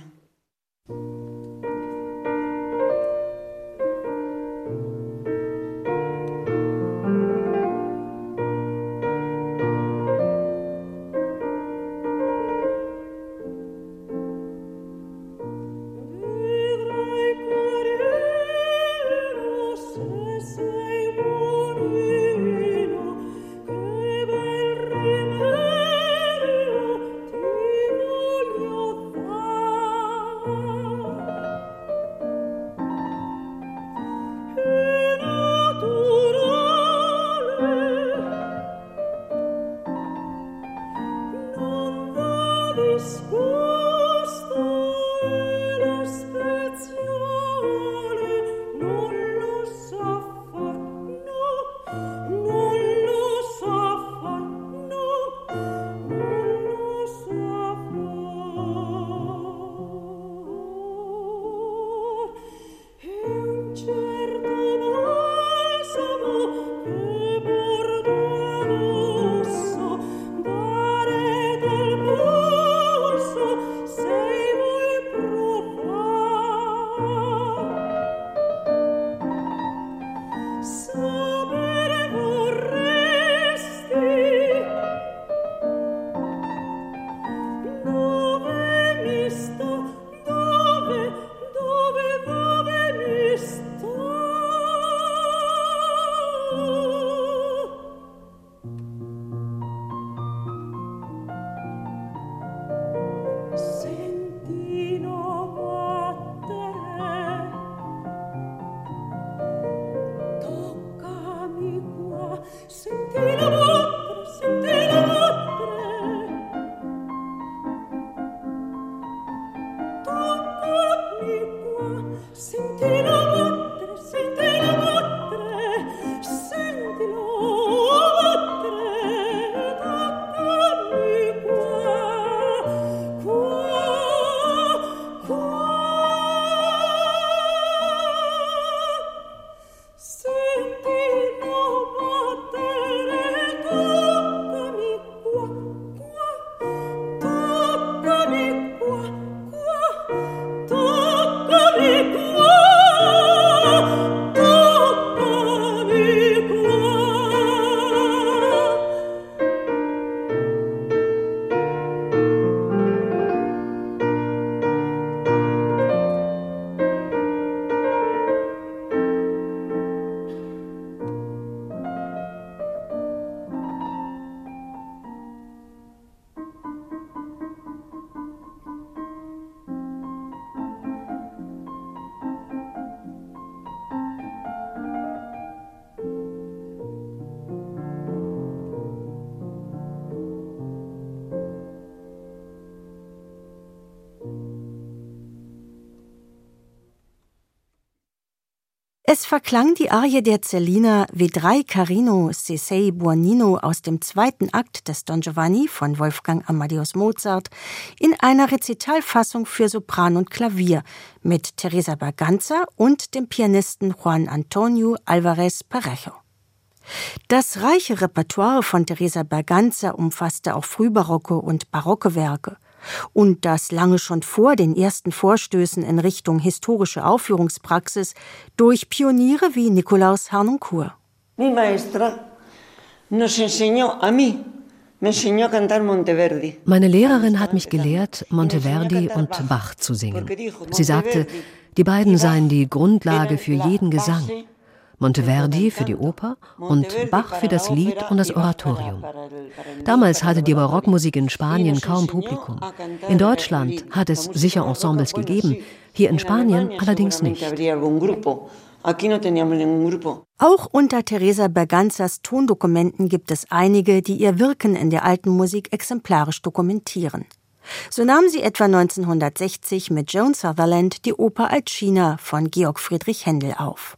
Speaker 5: Es verklang die Arie der Cellina Vedrai Carino Cesei Buonino aus dem zweiten Akt des Don Giovanni von Wolfgang Amadeus Mozart in einer Rezitalfassung für Sopran und Klavier mit Teresa Berganza und dem Pianisten Juan Antonio Alvarez Parejo. Das reiche Repertoire von Teresa Berganza umfasste auch frühbarocke und barocke Werke – und das lange schon vor den ersten Vorstößen in Richtung historische Aufführungspraxis durch Pioniere wie Nikolaus Harnoncourt.
Speaker 3: Mi maestra nos enseñó a mí
Speaker 4: meine Lehrerin hat mich gelehrt, Monteverdi und Bach zu singen. Sie sagte, die beiden seien die Grundlage für jeden Gesang. Monteverdi für die Oper und Bach für das Lied und das Oratorium. Damals hatte die Barockmusik in Spanien kaum Publikum. In Deutschland hat es sicher Ensembles gegeben, hier in Spanien allerdings nicht.
Speaker 5: Auch unter Teresa Berganzas Tondokumenten gibt es einige, die ihr Wirken in der alten Musik exemplarisch dokumentieren. So nahm sie etwa 1960 mit Joan Sutherland die Oper Alcina von Georg Friedrich Händel auf.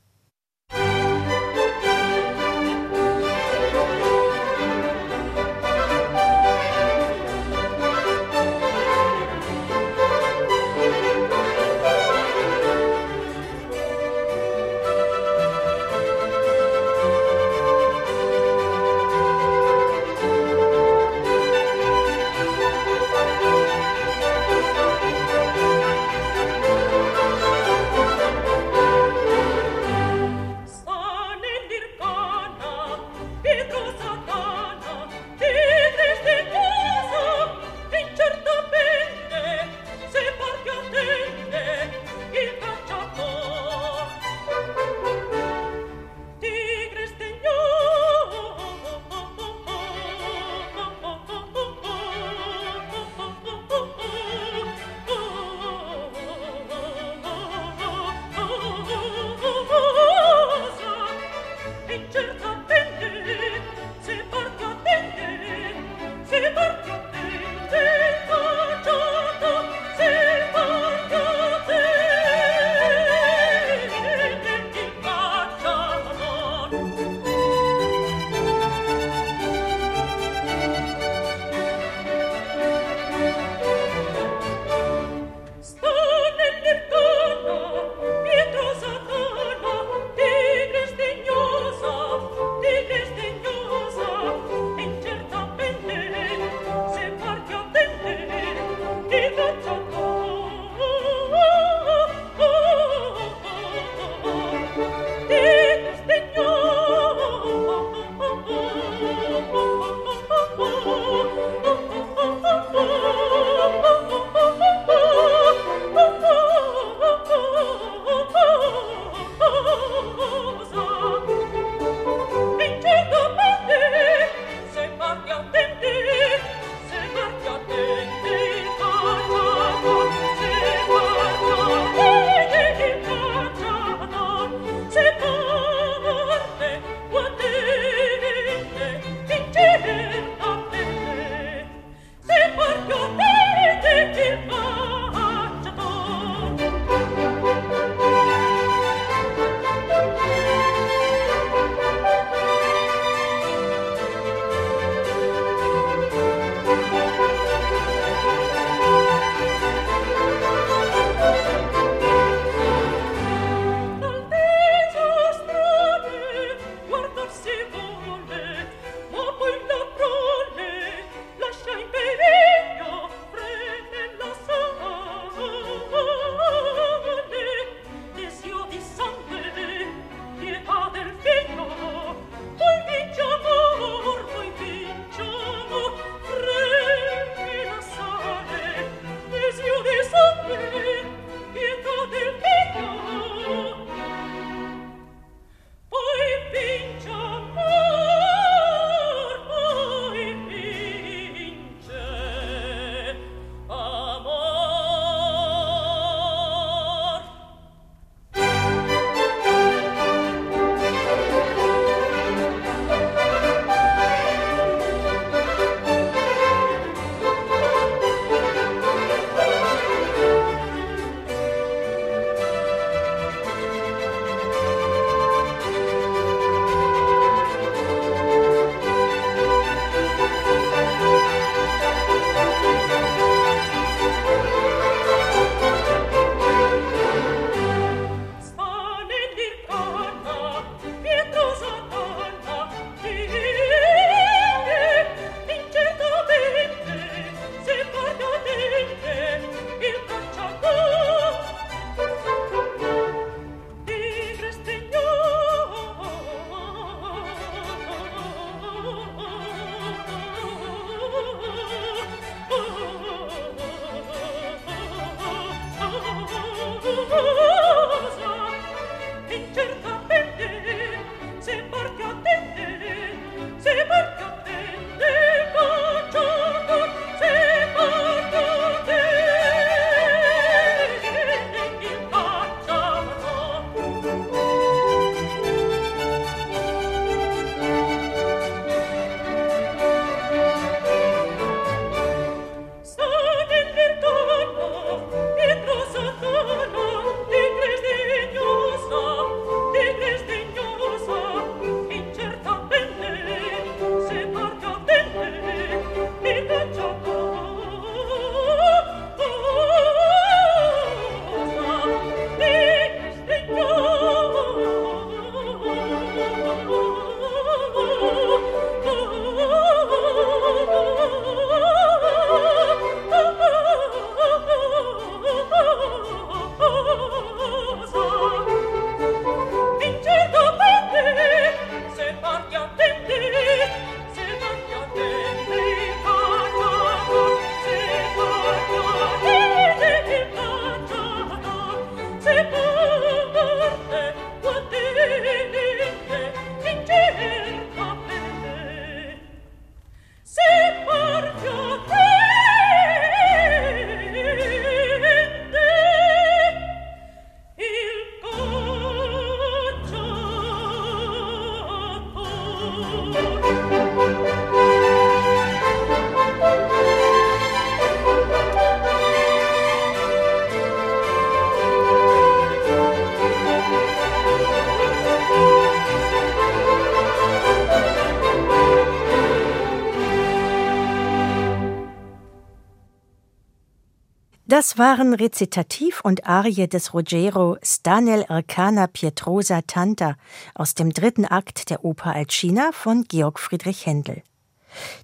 Speaker 5: Das waren Rezitativ und Arie des Ruggero Stanel Arcana Pietrosa Tanta aus dem dritten Akt der Oper Alcina von Georg Friedrich Händel.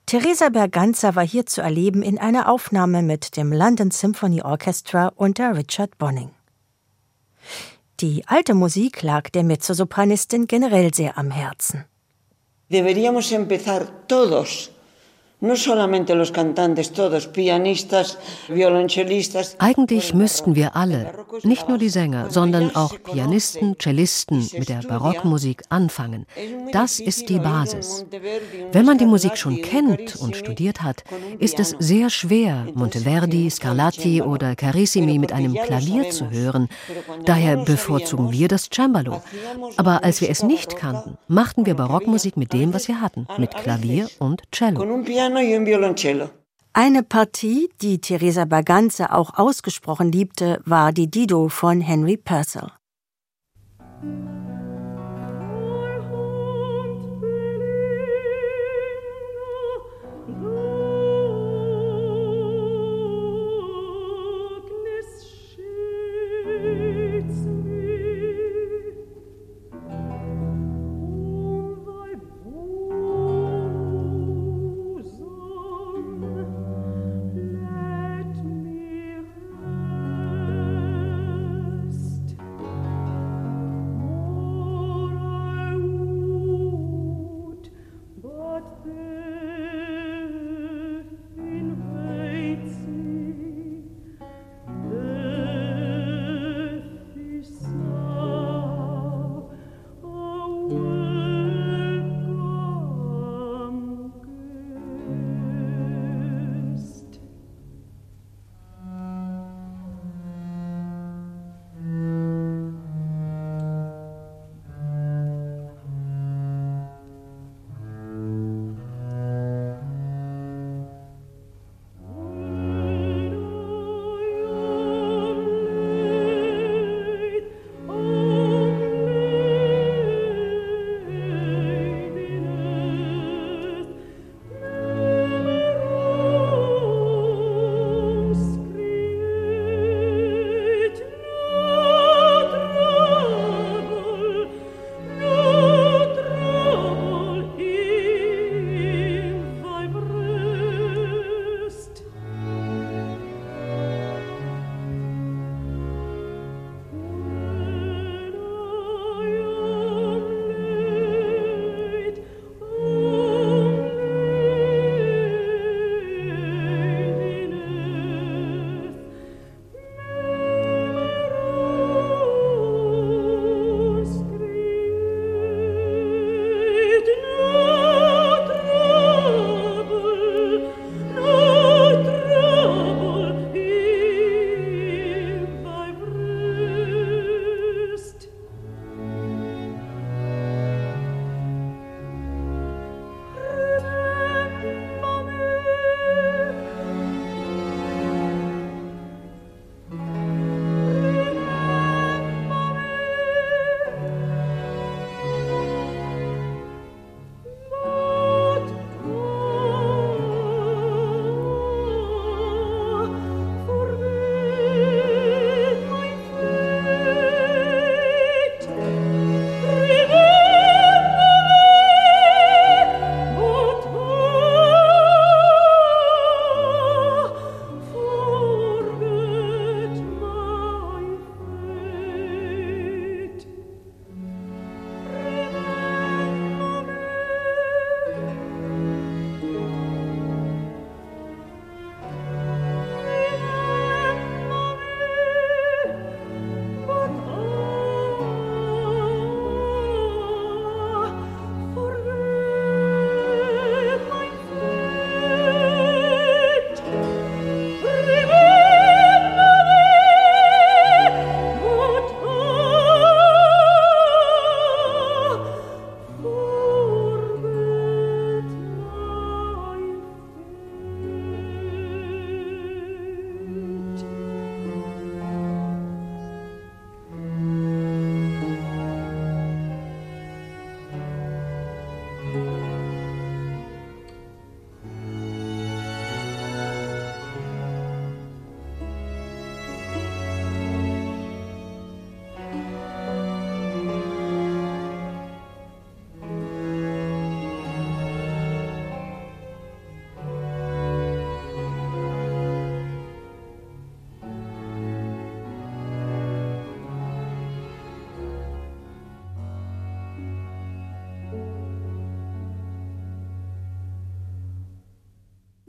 Speaker 5: Teresa Berganza war hier zu erleben in einer Aufnahme mit dem London Symphony Orchestra unter Richard Bonning. Die alte Musik lag der Mezzosopranistin generell sehr am Herzen.
Speaker 3: Deberíamos empezar todos
Speaker 4: eigentlich müssten wir alle, nicht nur die Sänger, sondern auch Pianisten, Cellisten mit der Barockmusik anfangen. Das ist die Basis. Wenn man die Musik schon kennt und studiert hat, ist es sehr schwer, Monteverdi, Scarlatti oder Carissimi mit einem Klavier zu hören. Daher bevorzugen wir das Cembalo. Aber als wir es nicht kannten, machten wir Barockmusik mit dem, was wir hatten, mit Klavier und Cello
Speaker 5: piano y violoncello. Eine Partie, die Teresa Berganza auch ausgesprochen liebte, war die Dido von Henry Purcell.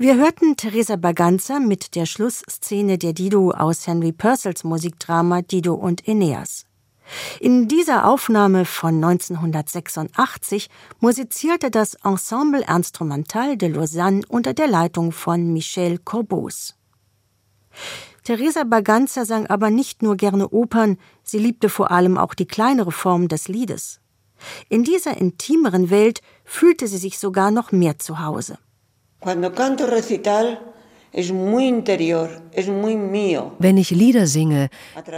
Speaker 2: Wir hörten Teresa Baganza mit der Schlussszene der Dido aus Henry Purcells Musikdrama Dido und Aeneas. In dieser Aufnahme von 1986 musizierte das Ensemble Instrumental de Lausanne unter der Leitung von Michel Corbos. Teresa Baganza sang aber nicht nur gerne Opern, sie liebte vor allem auch die kleinere Form des Liedes. In dieser intimeren Welt fühlte sie sich sogar noch mehr zu Hause.
Speaker 4: Wenn ich Lieder singe,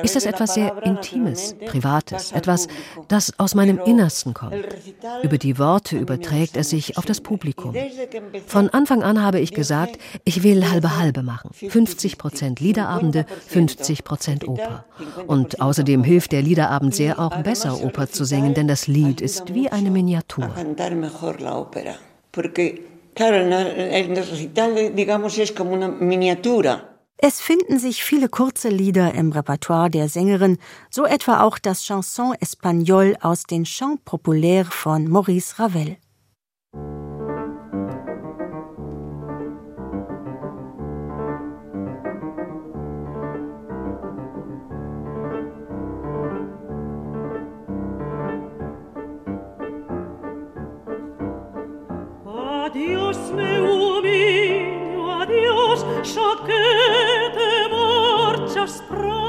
Speaker 4: ist das etwas sehr Intimes, Privates, etwas, das aus meinem Innersten kommt. Über die Worte überträgt es sich auf das Publikum. Von Anfang an habe ich gesagt, ich will halbe halbe machen. 50 Prozent Liederabende, 50 Prozent Oper. Und außerdem hilft der Liederabend sehr auch besser Oper zu singen, denn das Lied ist wie eine Miniatur.
Speaker 3: Claro, el recital, digamos, es como una miniatura.
Speaker 2: Es finden sich viele kurze Lieder im Repertoire der Sängerin, so etwa auch das Chanson Espagnol aus den Chants populaires von Maurice Ravel. Adios meu niño, adios, xa que te marchas pronto.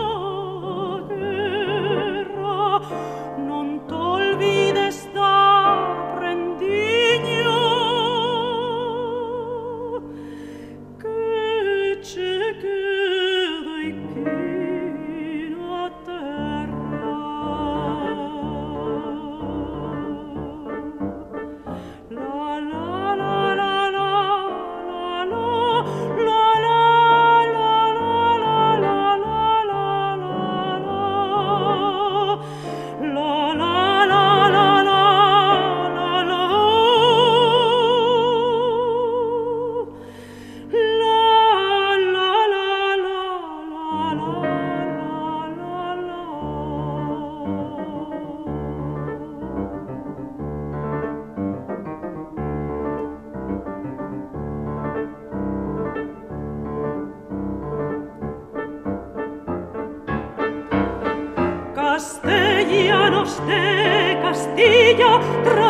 Speaker 2: tra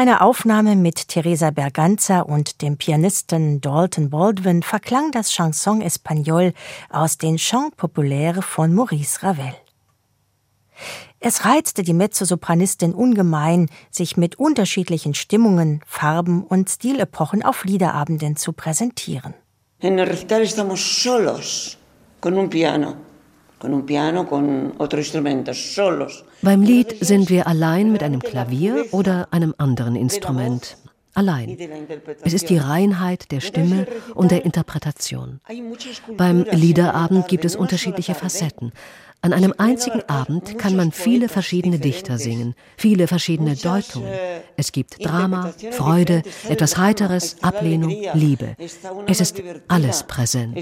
Speaker 2: einer Aufnahme mit Teresa Berganza und dem Pianisten Dalton Baldwin verklang das Chanson Espagnol aus den Chants populaires von Maurice Ravel. Es reizte die Mezzosopranistin ungemein, sich mit unterschiedlichen Stimmungen, Farben und Stilepochen auf Liederabenden zu präsentieren.
Speaker 3: En el recital estamos solos con un piano
Speaker 4: beim Lied sind wir allein mit einem Klavier oder einem anderen Instrument. Allein. Es ist die Reinheit der Stimme und der Interpretation. Beim Liederabend gibt es unterschiedliche Facetten. An einem einzigen Abend kann man viele verschiedene Dichter singen, viele verschiedene Deutungen. Es gibt Drama, Freude, etwas Heiteres, Ablehnung, Liebe. Es ist alles präsent.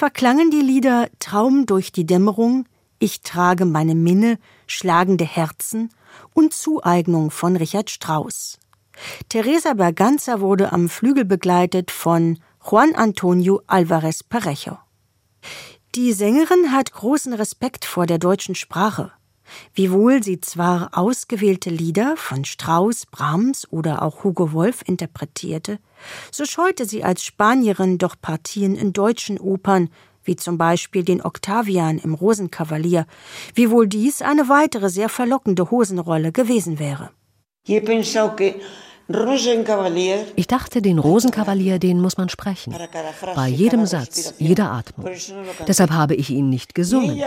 Speaker 5: Verklangen die Lieder Traum durch die Dämmerung, Ich trage meine Minne, Schlagende Herzen und Zueignung von Richard Strauss. Teresa Berganza wurde am Flügel begleitet von Juan Antonio Alvarez Parejo. Die Sängerin hat großen Respekt vor der deutschen Sprache. Wiewohl sie zwar ausgewählte Lieder von Strauss, Brahms oder auch Hugo Wolf interpretierte, so scheute sie als Spanierin doch Partien in deutschen Opern, wie zum Beispiel den Octavian im Rosenkavalier, wiewohl dies eine weitere sehr verlockende Hosenrolle gewesen wäre.
Speaker 4: Ich dachte, den Rosenkavalier, den muss man sprechen. Bei jedem Satz, jeder Atmung. Deshalb habe ich ihn nicht gesungen.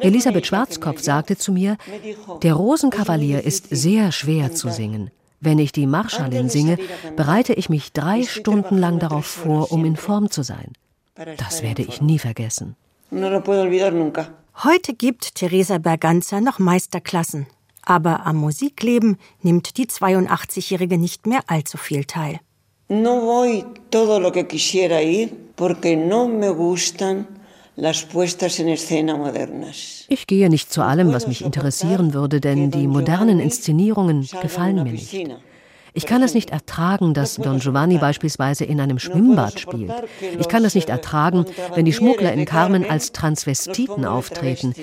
Speaker 4: Elisabeth Schwarzkopf sagte zu mir, der Rosenkavalier ist sehr schwer zu singen. Wenn ich die Marschallin singe, bereite ich mich drei Stunden lang darauf vor, um in Form zu sein. Das werde ich nie vergessen.
Speaker 5: Heute gibt Teresa Berganza noch Meisterklassen.
Speaker 2: Aber am Musikleben nimmt die 82-Jährige nicht mehr allzu viel teil.
Speaker 3: No voy todo lo que quisiera ir porque no me gustan
Speaker 4: ich gehe nicht zu allem, was mich interessieren würde, denn die modernen Inszenierungen gefallen mir nicht. Ich kann es nicht ertragen, dass Don Giovanni beispielsweise in einem Schwimmbad spielt. Ich kann es nicht ertragen, wenn die Schmuggler in Carmen als Transvestiten auftreten.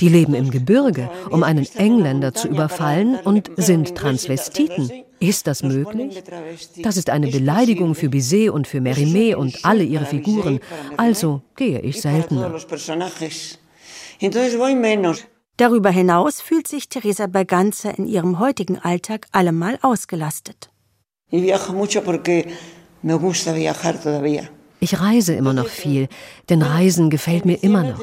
Speaker 4: Die leben im Gebirge, um einen Engländer zu überfallen und sind Transvestiten. Ist das möglich? Das ist eine Beleidigung für Bizet und für Mérimée und alle ihre Figuren. Also gehe ich seltener.
Speaker 2: Darüber hinaus fühlt sich Teresa Berganza in ihrem heutigen Alltag allemal ausgelastet.
Speaker 4: Ich reise immer noch viel, denn Reisen gefällt mir immer noch.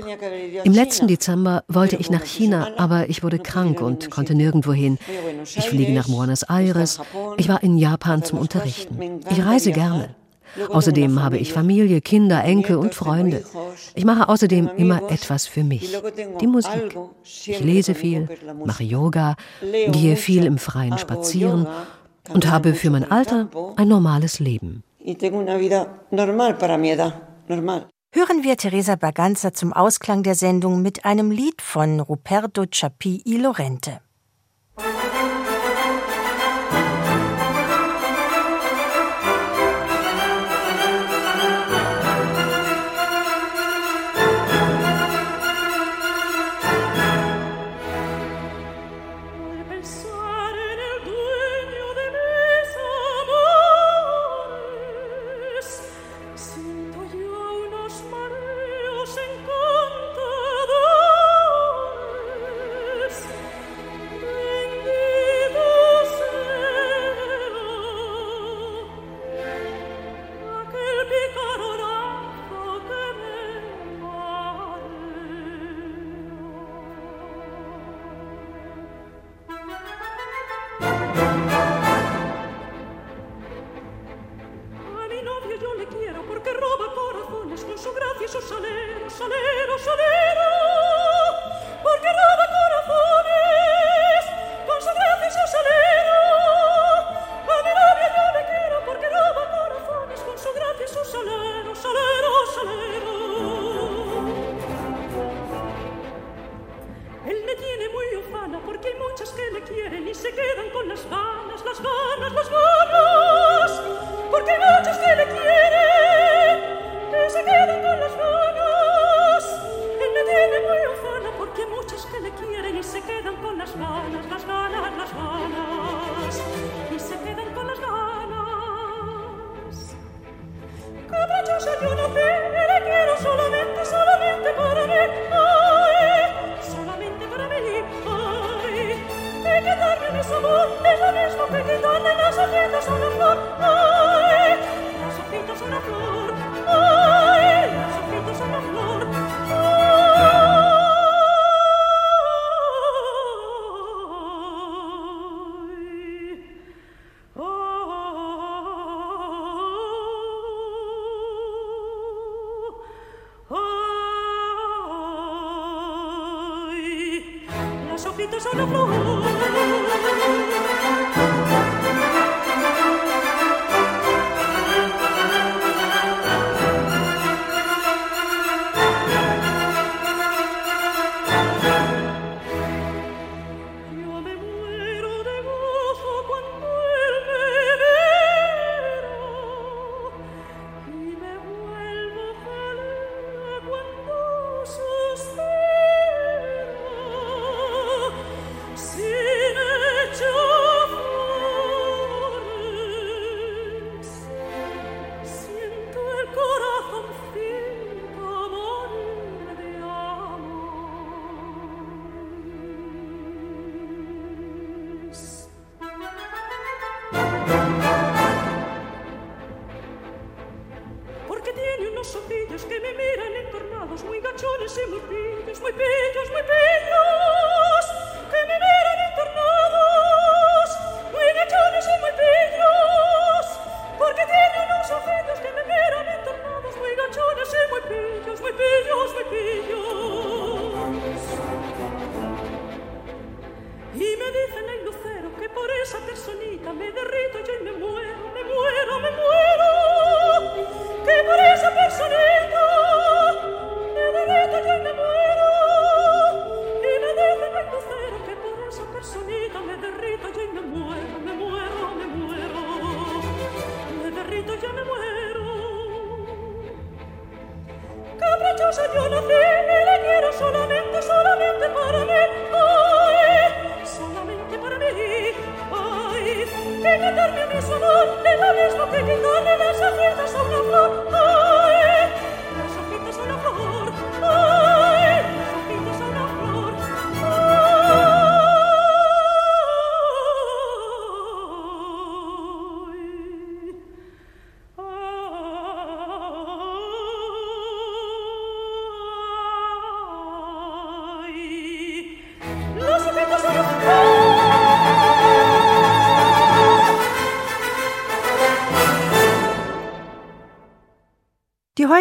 Speaker 4: Im letzten Dezember wollte ich nach China, aber ich wurde krank und konnte nirgendwo hin. Ich fliege nach Buenos Aires. Ich war in Japan zum Unterrichten. Ich reise gerne. Außerdem habe ich Familie, Kinder, Enkel und Freunde. Ich mache außerdem immer etwas für mich. Die Musik. Ich lese viel, mache Yoga, gehe viel im Freien spazieren und habe für mein Alter ein normales Leben.
Speaker 2: Hören wir Teresa Berganza zum Ausklang der Sendung mit einem Lied von Ruperto Chapi y Lorente.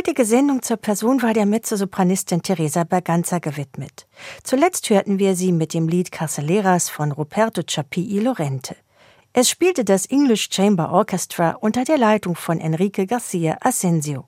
Speaker 5: Heutige Sendung zur Person war der Mezzosopranistin Teresa Berganza gewidmet. Zuletzt hörten wir sie mit dem Lied Carceleras von Roberto Ciappi Lorente. Es spielte das English Chamber Orchestra unter der Leitung von Enrique Garcia Asensio.